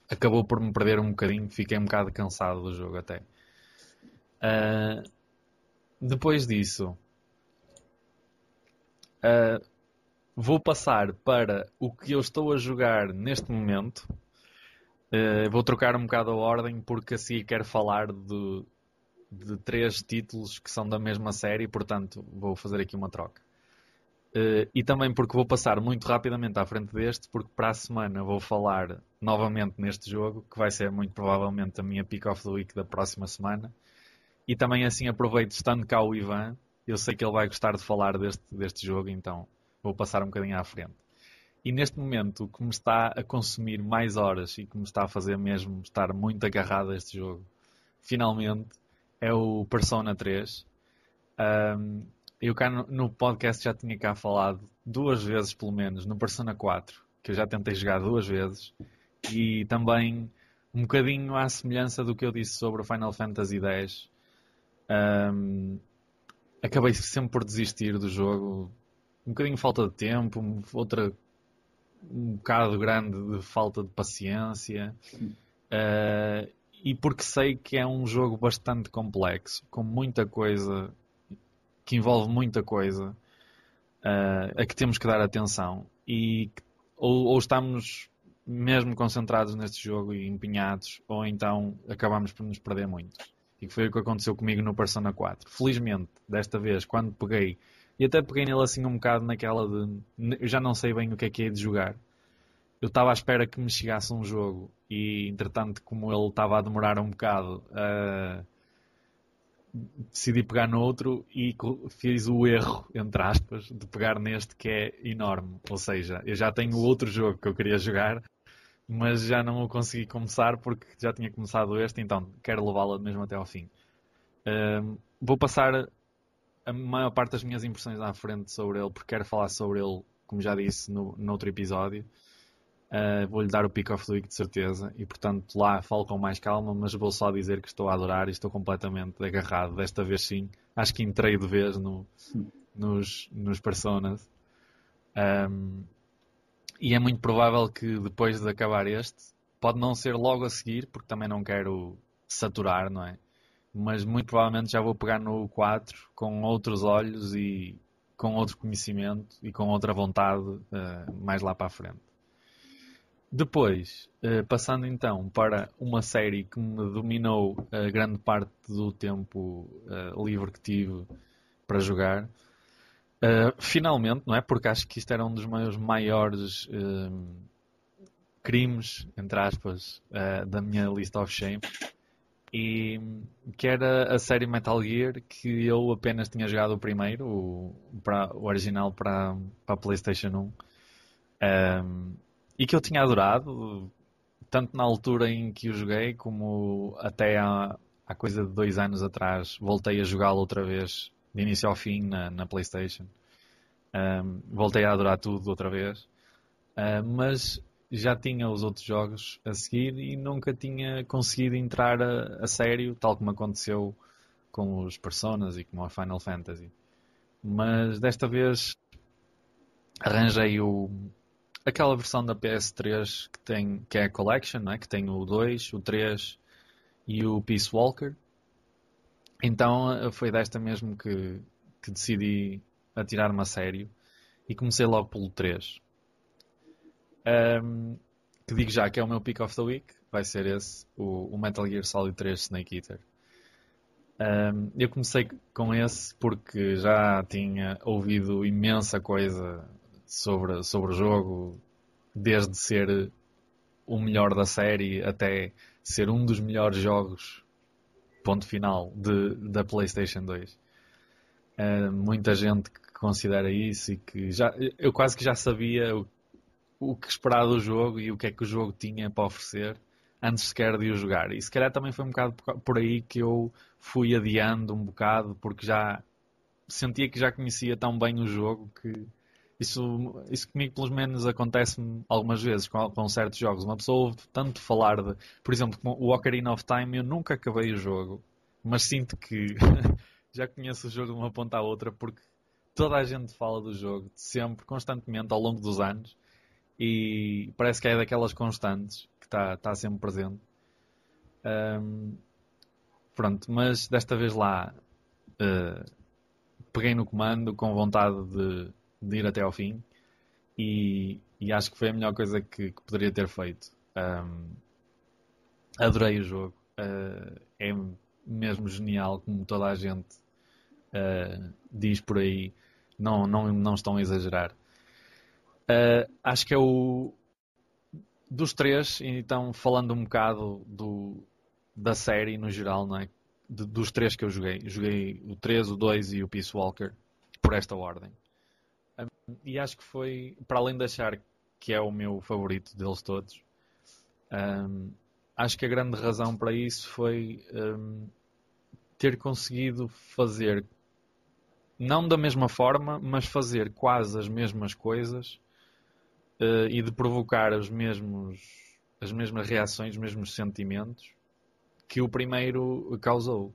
acabou por me perder um bocadinho, fiquei um bocado cansado do jogo até. Uh, depois disso, uh, vou passar para o que eu estou a jogar neste momento. Uh, vou trocar um bocado a ordem porque assim quero falar de, de três títulos que são da mesma série, portanto vou fazer aqui uma troca. Uh, e também porque vou passar muito rapidamente à frente deste, porque para a semana vou falar novamente neste jogo, que vai ser muito provavelmente a minha pick of the week da próxima semana. E também assim aproveito, estando cá o Ivan, eu sei que ele vai gostar de falar deste, deste jogo, então vou passar um bocadinho à frente. E neste momento, o que me está a consumir mais horas e que me está a fazer mesmo estar muito agarrado a este jogo, finalmente, é o Persona 3. Um, eu cá no, no, podcast já tinha cá falado duas vezes, pelo menos, no Persona 4, que eu já tentei jogar duas vezes, e também um bocadinho à semelhança do que eu disse sobre o Final Fantasy X. Um, acabei sempre por desistir do jogo. Um bocadinho de falta de tempo, outra um bocado grande de falta de paciência. Uh, e porque sei que é um jogo bastante complexo, com muita coisa que envolve muita coisa uh, a que temos que dar atenção. E ou, ou, estamos mesmo concentrados neste jogo e empenhados ou então acabamos por nos perder muito. E que foi o que aconteceu comigo no Persona 4 felizmente desta vez quando peguei e até peguei nele assim um bocado naquela de eu já não sei bem o que é que é de jogar eu estava à espera que me chegasse um jogo e entretanto como ele estava a demorar um bocado uh, decidi pegar no outro e fiz o erro, entre aspas, de pegar neste que é enorme. Ou seja, eu já tenho outro jogo que eu queria jogar, mas já não o consegui começar porque já tinha começado este, então quero levá-lo mesmo até ao fim. Um, vou passar a maior parte das minhas impressões à frente sobre ele, porque quero falar sobre ele, como já disse no, no outro episódio. Uh, vou-lhe dar o pick of the week de certeza e portanto lá falo com mais calma, mas vou só dizer que estou a adorar e estou completamente agarrado. Desta vez sim, acho que entrei de vez no, nos, nos personas. Um, e é muito provável que depois de acabar este, pode não ser logo a seguir, porque também não quero saturar, não é? Mas muito provavelmente já vou pegar no 4 com outros olhos e com outro conhecimento e com outra vontade uh, mais lá para a frente. Depois, uh, passando então para uma série que me dominou a uh, grande parte do tempo livre que tive para jogar, eh, finalmente, não é? Porque acho que isto era um dos meus maiores crimes, entre aspas, da minha list of shame, e que era a série Metal Gear que eu apenas tinha jogado o primeiro, o, para, o original para a PlayStation 1. Um, e que eu tinha adorado, tanto na altura em que o joguei, como até há, há coisa de dois anos atrás, voltei a jogá-lo outra vez, de início ao fim, na, na PlayStation. Um, voltei a adorar tudo outra vez, uh, mas já tinha os outros jogos a seguir e nunca tinha conseguido entrar a, a sério, tal como aconteceu com os Personas e com a Final Fantasy. Mas desta vez arranjei o, aquela versão da PS3 que, tem, que é a Collection, é? que tem o 2, o 3 e o Peace Walker. Então eh, foi desta mesmo que, que decidi atirar-me a sério e comecei logo pelo 3. Um, que digo já que é o meu pick of the week. vai ser esse, o, o Metal Gear Solid 3 Snake Eater. Um, eu comecei com esse porque já tinha ouvido imensa coisa sobre, sobre o jogo, desde ser o melhor da série até ser um dos melhores jogos, ponto final, de, da PlayStation 2. Uh, muita gente que considera isso e que já, eu quase que já sabia o, o que esperar do jogo e o que é que o jogo tinha para oferecer antes sequer de o jogar. E se calhar também foi um bocado por aí que eu fui adiando um bocado, porque já sentia que já conhecia tão bem o jogo que isso, isso comigo pelo menos acontece-me algumas vezes com, com, certos jogos. Uma pessoa ouve tanto falar de, por exemplo, o Ocarina of Time, eu nunca acabei o jogo, mas sinto que já conheço o jogo de uma ponta à outra porque toda a gente fala do jogo sempre, constantemente, ao longo dos anos e parece que é daquelas constantes que está tá sempre presente. Um, pronto, mas desta vez lá uh, peguei no comando com vontade de, de, ir até ao fim e, e, acho que foi a melhor coisa que, que poderia ter feito. Um, adorei o jogo, uh, é mesmo genial, como toda a gente uh, diz por aí, não, não, não estão a exagerar. Uh, acho que é o. Dos três, então falando um bocado do, da série no geral, não é? De, dos três que eu joguei. Joguei o 3, o 2 e o Peace Walker, por esta ordem. Um, e acho que foi, para além de achar que é o meu favorito deles todos, um, acho que a grande razão para isso foi um, ter conseguido fazer, não da mesma forma, mas fazer quase as mesmas coisas uh, e de provocar os mesmos, as mesmas reações, os mesmos sentimentos que o primeiro causou.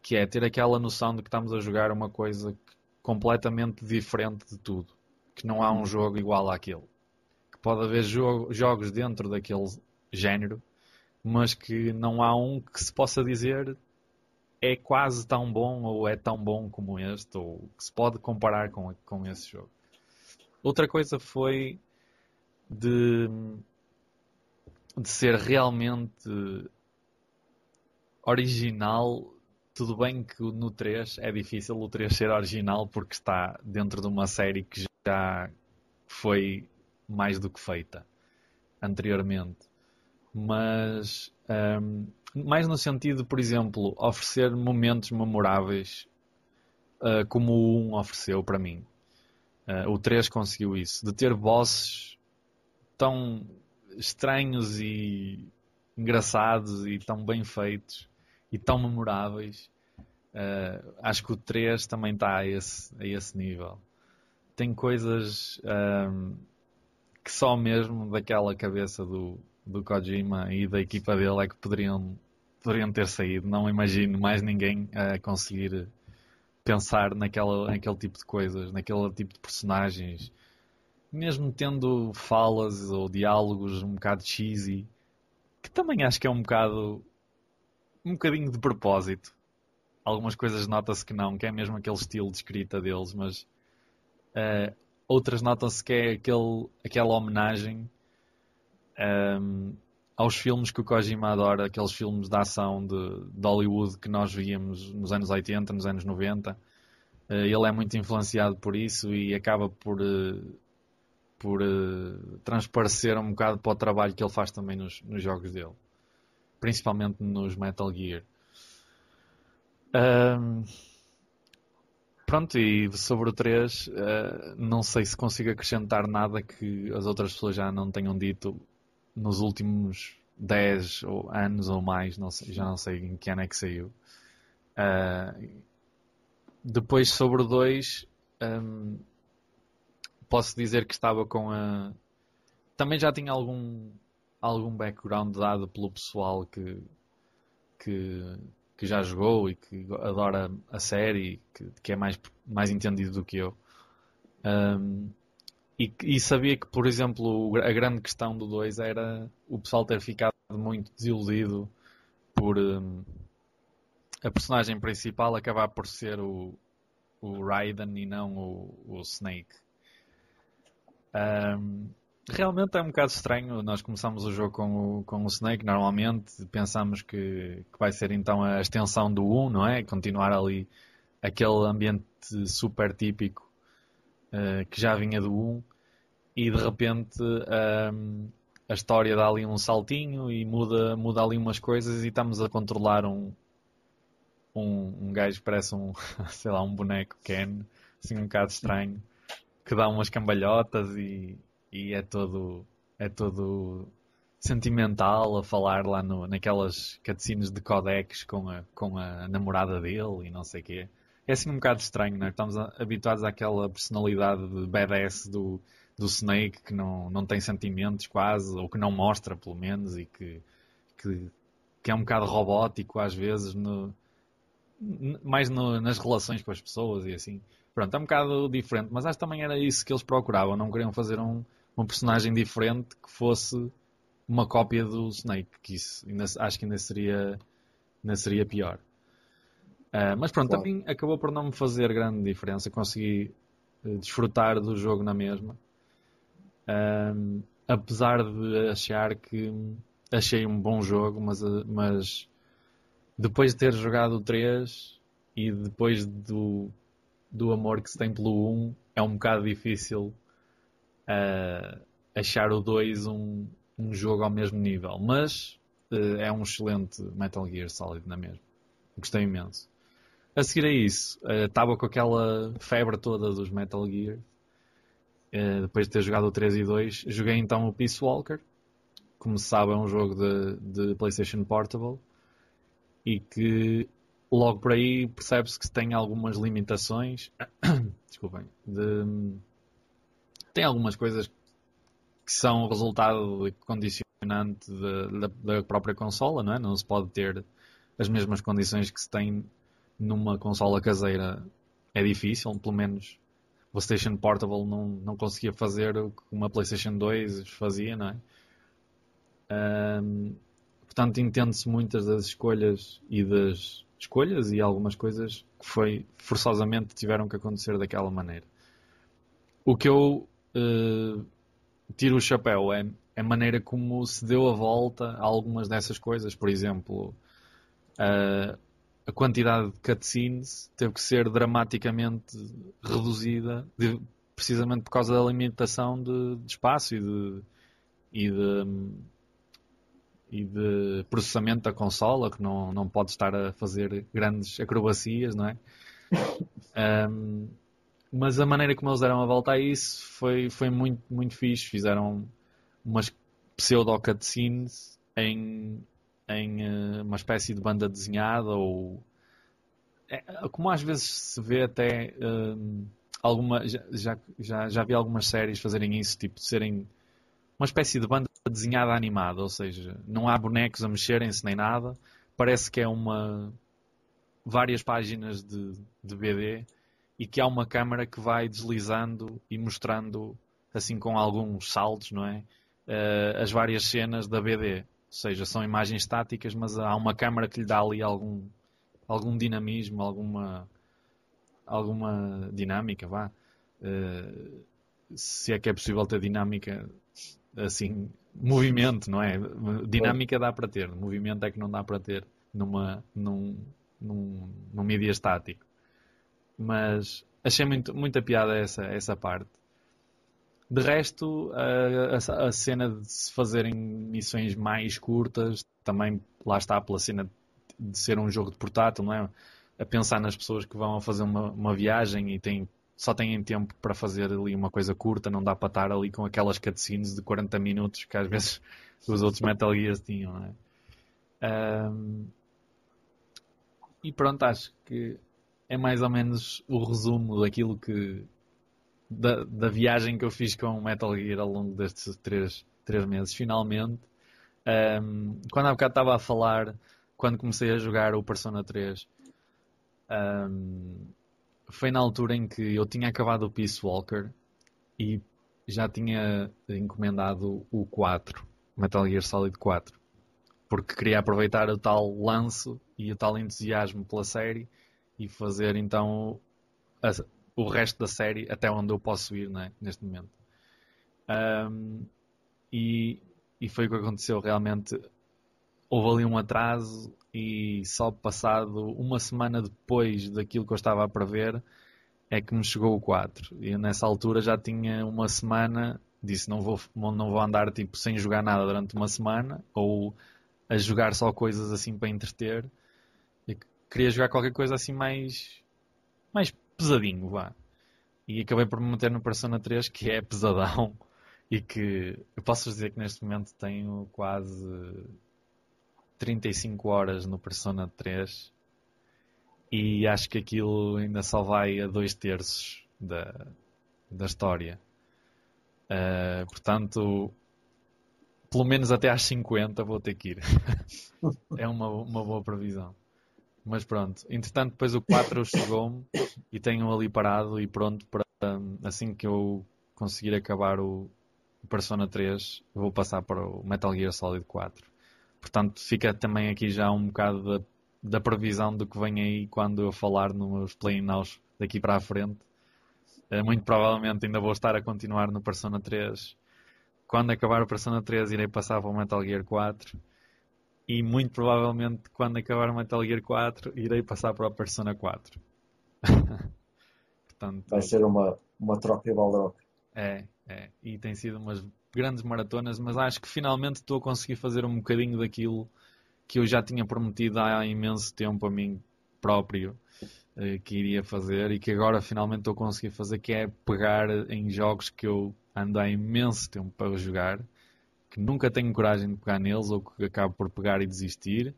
Que é ter aquela noção de que estamos a jogar uma coisa completamente diferente de tudo. Que não há um jogo igual àquele. Que pode haver jogo, jogos dentro daquele género, mas que não há um que se possa dizer é quase tão bom ou é tão bom como este, ou que se pode comparar com, com esse jogo. Outra coisa foi de, de ser realmente original. Tudo bem que no 3 é difícil o 3 ser original porque está dentro de uma série que já foi mais do que feita anteriormente. Mas um, mais no sentido, por exemplo, oferecer momentos memoráveis uh, como o 1 ofereceu para mim. Uh, o 3 conseguiu isso, de ter bosses tão estranhos e engraçados e tão bem feitos e tão memoráveis. Uh, acho que o 3 também está a esse, a esse nível. Tem coisas um, que só mesmo daquela cabeça do, do Kojima e da equipa dele é que poderiam, poderiam ter saído. Não imagino mais ninguém a conseguir pensar naquela, naquele tipo de coisas, naquele tipo de personagens mesmo tendo falas ou diálogos um bocado cheesy, que também acho que é um bocado um bocadinho de propósito. Algumas coisas nota-se que não, que é mesmo aquele estilo de escrita deles, mas uh, outras notam-se que é aquele, aquela homenagem um, ehm, aos filmes que o Kojima adora, aqueles filmes de ação de, de Hollywood que nós víamos nos anos 80, nos anos 90. Uh, eh, ele é muito influenciado por isso e acaba por uh, por uh, transparecer um bocado para o trabalho que ele faz também nos, nos jogos dele, principalmente nos Metal Gear. Um, pronto, e sobre o 3, uh, eh, não sei se consigo acrescentar nada que as outras pessoas já não tenham dito nos últimos 10 ou anos ou mais, não sei, já não sei em que ano é que saiu. Uh, depois sobre o 2, um, posso dizer que estava com a. Também já tinha algum, algum background dado pelo pessoal que, que, que já jogou e que adora a série, que, que é mais, mais entendido do que eu. Um, e, e, sabia que, por exemplo, a grande questão do 2 era o pessoal ter ficado muito desiludido por um, a personagem principal acabar por ser o, o Raiden e não o, o Snake. Um, Realmente é um bocado estranho. Nós começamos o jogo com o, com o Snake, normalmente pensamos que, que vai ser então a extensão do 1, não é? Continuar ali aquele ambiente super típico uh, que já vinha do 1 e de repente um, a história dá ali um saltinho e muda, muda ali umas coisas e estamos a controlar um, um, um gajo que parece um, sei lá, um boneco Ken, assim um bocado estranho, que dá umas cambalhotas e, e é todo é todo sentimental a falar lá no, naquelas cutscenes de codex com a, com a namorada dele e não sei o quê. É assim um bocado estranho, não é? Estamos habituados àquela personalidade de badass do, do Snake que não, não tem sentimentos quase, ou que não mostra pelo menos, e que, que, que é um bocado robótico às vezes, no, mais no, nas relações com as pessoas e assim. Pronto, é um bocado diferente, mas acho que também era isso que eles procuravam, não queriam fazer um, um personagem diferente que fosse uma cópia do Snake, que isso ainda, acho que ainda seria, ainda seria pior. Uh, mas pronto, claro. também acabou por não me fazer grande diferença. Consegui uh, desfrutar do jogo na mesma. Uh, apesar de achar que achei um bom jogo, mas, mas depois de ter jogado o 3 e depois do, do amor que se tem pelo 1, é um bocado difícil uh, achar o 2 um, um jogo ao mesmo nível. Mas uh, é um excelente Metal Gear Solid na mesma. Gostei imenso. A seguir a isso, estava uh, com aquela febre toda dos Metal Gear. Depois de ter jogado o 3 e 2, joguei então o Peace Walker. Como se sabe, é um jogo de, de PlayStation Portable e que logo por aí percebe-se que tem algumas limitações. Desculpem. De, tem algumas coisas que são resultado condicionante da, da, própria consola, não é? Não se pode ter as mesmas condições que se tem numa consola caseira. É difícil, pelo menos o PlayStation Portable não, não conseguia fazer o que uma PlayStation 2 fazia, não é? Um, portanto, entende-se muitas das escolhas e das escolhas e algumas coisas que foi forçosamente tiveram que acontecer daquela maneira. O que eu uh, tiro o chapéu é a maneira como se deu a volta a algumas dessas coisas. Por exemplo, uh, a quantidade de cutscenes teve que ser dramaticamente reduzida, de, precisamente por causa da limitação de, de espaço e de, e de, e de processamento da consola, que não, não pode estar a fazer grandes acrobacias, não é? Um, mas a maneira como eles deram a volta a isso foi, foi muito, muito fixe. Fizeram umas pseudo cutscenes em, em uh, uma espécie de banda desenhada ou é, como às vezes se vê até alguma já, já, já vi algumas séries fazerem isso, tipo serem uma espécie de banda desenhada animada, ou seja, não há bonecos a mexerem-se nem nada, parece que é uma várias páginas de, de BD e que há uma câmara que vai deslizando e mostrando, assim com alguns saltos, não é? Uh, as várias cenas da BD. Ou seja, são imagens estáticas, mas há uma câmara que lhe dá ali algum, algum dinamismo, alguma, alguma dinâmica, vá. Uh, se é que é possível ter dinâmica assim, movimento, não é? Dinâmica dá para ter, movimento é que não dá para ter numa, num, num, num mídia estático mas achei muito, muita piada essa, essa parte. De resto, a, a, a, cena de se fazerem missões mais curtas, também lá está pela cena de ser um jogo de portátil, não é? A pensar nas pessoas que vão a fazer uma, uma viagem e têm, só têm tempo para fazer ali uma coisa curta, não dá para estar ali com aquelas cutscenes de 40 minutos que às vezes os outros Metal Gears tinham, não é? Um, e pronto, acho que é mais ou menos o resumo daquilo que. Da, da viagem que eu fiz com o Metal Gear ao longo destes três, três meses, finalmente. Um, quando há bocado estava a falar, quando comecei a jogar o Persona 3, um, foi na altura em que eu tinha acabado o Peace Walker e já tinha encomendado o 4, Metal Gear Solid 4, porque queria aproveitar o tal lance e o tal entusiasmo pela série e fazer então a, o resto da série até onde eu posso ir né, neste momento. Um, e, e foi o que aconteceu realmente. Houve ali um atraso e só passado uma semana depois daquilo que eu estava a prever é que me chegou o 4. E nessa altura já tinha uma semana, disse não vou, não vou andar tipo sem jogar nada durante uma semana ou a jogar só coisas assim para entreter. Queria jogar qualquer coisa assim mais mais pesadinho, vá. E acabei por me meter no Persona 3 que é pesadão e que eu posso dizer que neste momento tenho quase 35 horas no Persona 3 e acho que aquilo ainda só vai a dois terços da, da história. Uh, portanto, pelo menos até às 50 vou ter que ir. é uma, uma boa previsão. Mas pronto, entretanto, depois o 4 chegou-me e tenho ali parado e pronto para assim que eu conseguir acabar o Persona 3, vou passar para o Metal Gear Solid 4. Portanto, fica também aqui já um bocado da da previsão do que vem aí quando eu falar nos play-ins daqui para a frente. Uh, muito provavelmente ainda vou estar a continuar no Persona 3. Quando acabar o Persona 3 irei passar para o Metal Gear 4. E muito provavelmente quando acabar o Metal Gear 4 irei passar para o Persona 4. Portanto, Vai ser uma, uma troca e balrock. É, é. E tem sido umas grandes maratonas, mas acho que finalmente estou a conseguir fazer um bocadinho daquilo que eu já tinha prometido há imenso tempo a mim próprio uh, que iria fazer e que agora finalmente estou a conseguir fazer, que é pegar em jogos que eu ando há imenso tempo para jogar, que nunca tenho coragem de pegar neles ou que acabo por pegar e desistir,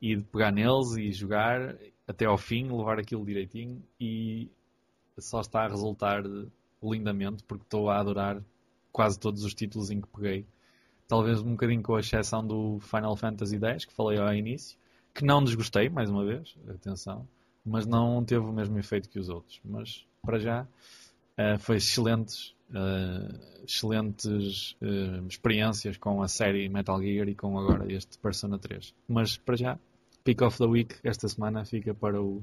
e de pegar neles e jogar até ao fim, levar aquilo direitinho e só está a resultar lindamente porque estou a adorar quase todos os títulos em que peguei talvez um bocadinho com a exceção do Final Fantasy X, que falei ao início, que não desgostei, mais uma vez, atenção, mas não teve o mesmo efeito que os outros. Mas, para já, uh, foi excelentes, uh, excelentes uh, experiências com a série Metal Gear e com agora este Persona 3. Mas, para já, Pick of the Week, esta semana, fica para o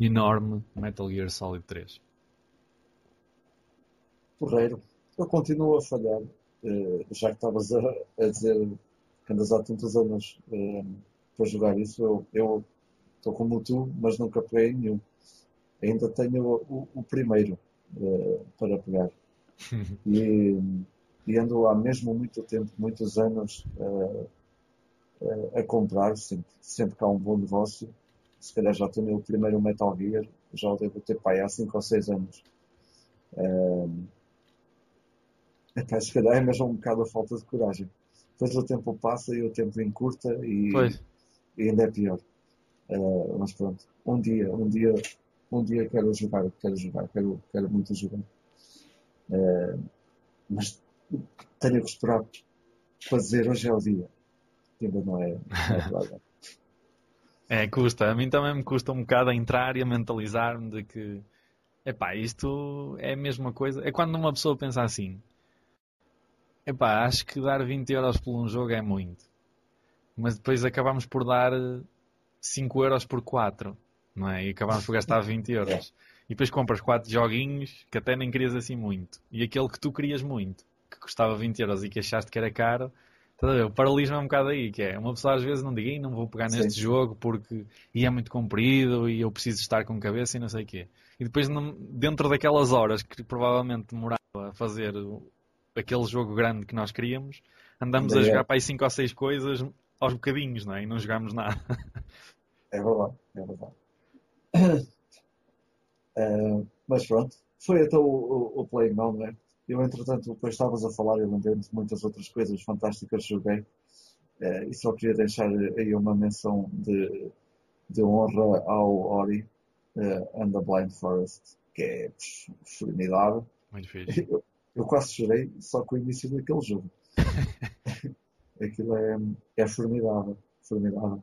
enorme Metal Gear Solid 3. Porreiro. Eu continuo a falhar eh, já que estavas a, a, dizer que andas há tantos anos uh, para jogar isso, eu estou como tu, mas nunca peguei nenhum. Ainda tenho o, o primeiro uh, para pegar. e, e, ando há mesmo muito tempo, muitos anos, a comprar, sempre, sempre que há um bom negócio. Se calhar já tenho o primeiro Metal Gear, já o devo ter pai há 5 ou 6 anos. Até se calhar é mesmo um bocado a falta de coragem. Depois o tempo passa e o tempo encurta e, e ainda é pior. Uh, mas pronto, um dia, um dia, um dia quero jogar, quero jogar, quero, quero muito jogar. Uh, mas tenho que esperar dizer hoje é o dia. Ainda não é, não é. É, custa. A mim também me custa um bocado a entrar e a mentalizar-me de que, epá, isto é a mesma coisa. É quando uma pessoa pensa assim, Epá, acho que dar 20 euros por um jogo é muito. Mas depois acabamos por dar 5 euros por 4, não é? E acabamos por gastar 20 euros. E depois compras 4 joguinhos que até nem querias assim muito. E aquele que tu querias muito, que custava 20 euros e que achaste que era caro, o paralismo é um bocado aí, que é uma pessoa às vezes não diga, não vou pegar neste Sim. jogo porque e é muito comprido e eu preciso estar com cabeça e não sei o quê. E depois dentro daquelas horas que provavelmente demorava a fazer aquele jogo grande que nós queríamos, andamos a jogar para aí 5 ou 6 coisas aos bocadinhos, não é? E não jogamos nada. É verdade, é verdade. Uh, mas pronto, foi até o, o, o Play não é? Eu, entretanto, depois estavas a falar, eu lembrei de muitas outras coisas fantásticas que joguei. Uh, e só queria deixar aí uma menção de, de honra ao Ori uh, and the Blind Forest, que é formidável. Muito fixe. Eu, eu quase chorei só com o início daquele jogo. Aquilo é, é formidável, formidável.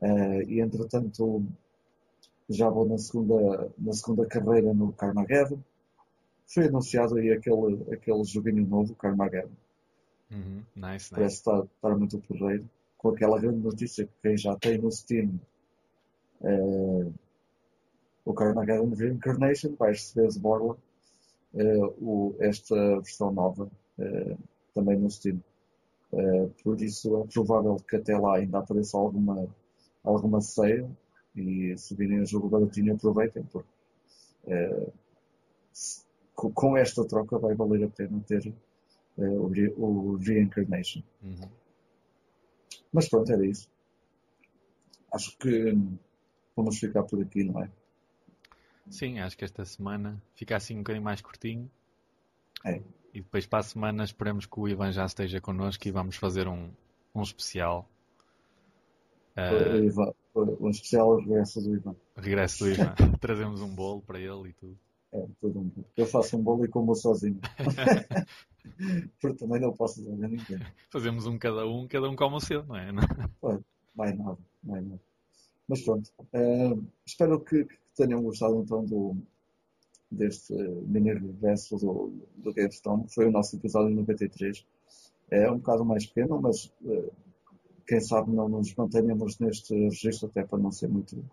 Uh, e entretanto já vou na segunda, na segunda carreira no Carmageddon. Foi anunciado aí aquele, aquele joguinho novo, Carmageddon. Uhum. Nice, Parece nice. estar, estar muito porreiro. Com aquela grande notícia que quem já tem no Steam uh, o Carmageddon Reincarnation vai receber as borla o, esta versão nova também no Steam. por isso é provável que até lá ainda apareça alguma, alguma sale e se virem o jogo baratinho aproveitem porque com esta troca vai valer a pena ter o, o Reincarnation. Uhum. Mas pronto, era isso. Acho que vamos ficar por aqui, não é? Sim, acho que esta semana fica assim um bocadinho mais curtinho. É. E depois para a semana esperemos que o Ivan já esteja connosco e vamos fazer um, um especial. Uh, Ivan, um especial regresso do Ivan. Regresso do Ivan. Trazemos um bolo para ele e tudo. É, tudo um bolo. Eu faço um bolo e como sozinho. Porque também não posso dizer a ninguém. Fazemos um cada um, cada um como o seu, não é? Pode, vai nada, vai nada. Mas pronto, uh, espero que, tenham gostado então do, deste mini regresso do, do GameStone. Foi o nosso episódio 93. É um bocado mais pequeno, mas uh, quem sabe não nos mantenhamos neste registro, até para não ser muito,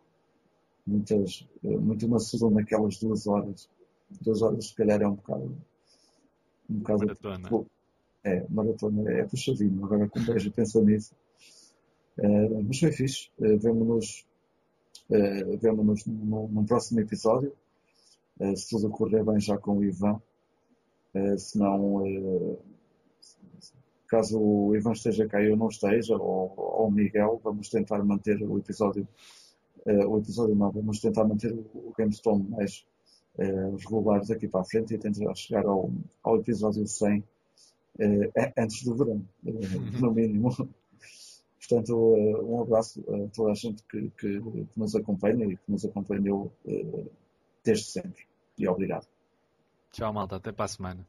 muitas, uh, muito maçudo naquelas duas horas. Duas horas, se calhar, é um bocado um bocado maratona. Tipo, é, maratona é puxadinho, agora com beijo pensa nisso. Uh, mas foi fixe. Uh, Vemo-nos uh, vemo num, num, próximo episódio. Uh, se tudo correr bem já com o Ivan. Uh, se não, caso o Ivan esteja cá e eu não esteja, ou, ou o Miguel, vamos tentar manter o episódio. o episódio não, vamos tentar manter o, GameStone mais regulares daqui para a frente e tentar chegar ao, ao episódio 100 uh, eh, antes do verão, no mínimo. Portanto, um abraço a toda a gente que, que, que nos acompanha e que nos acompanhou desde sempre. E obrigado. Tchau, malta. Até para a semana.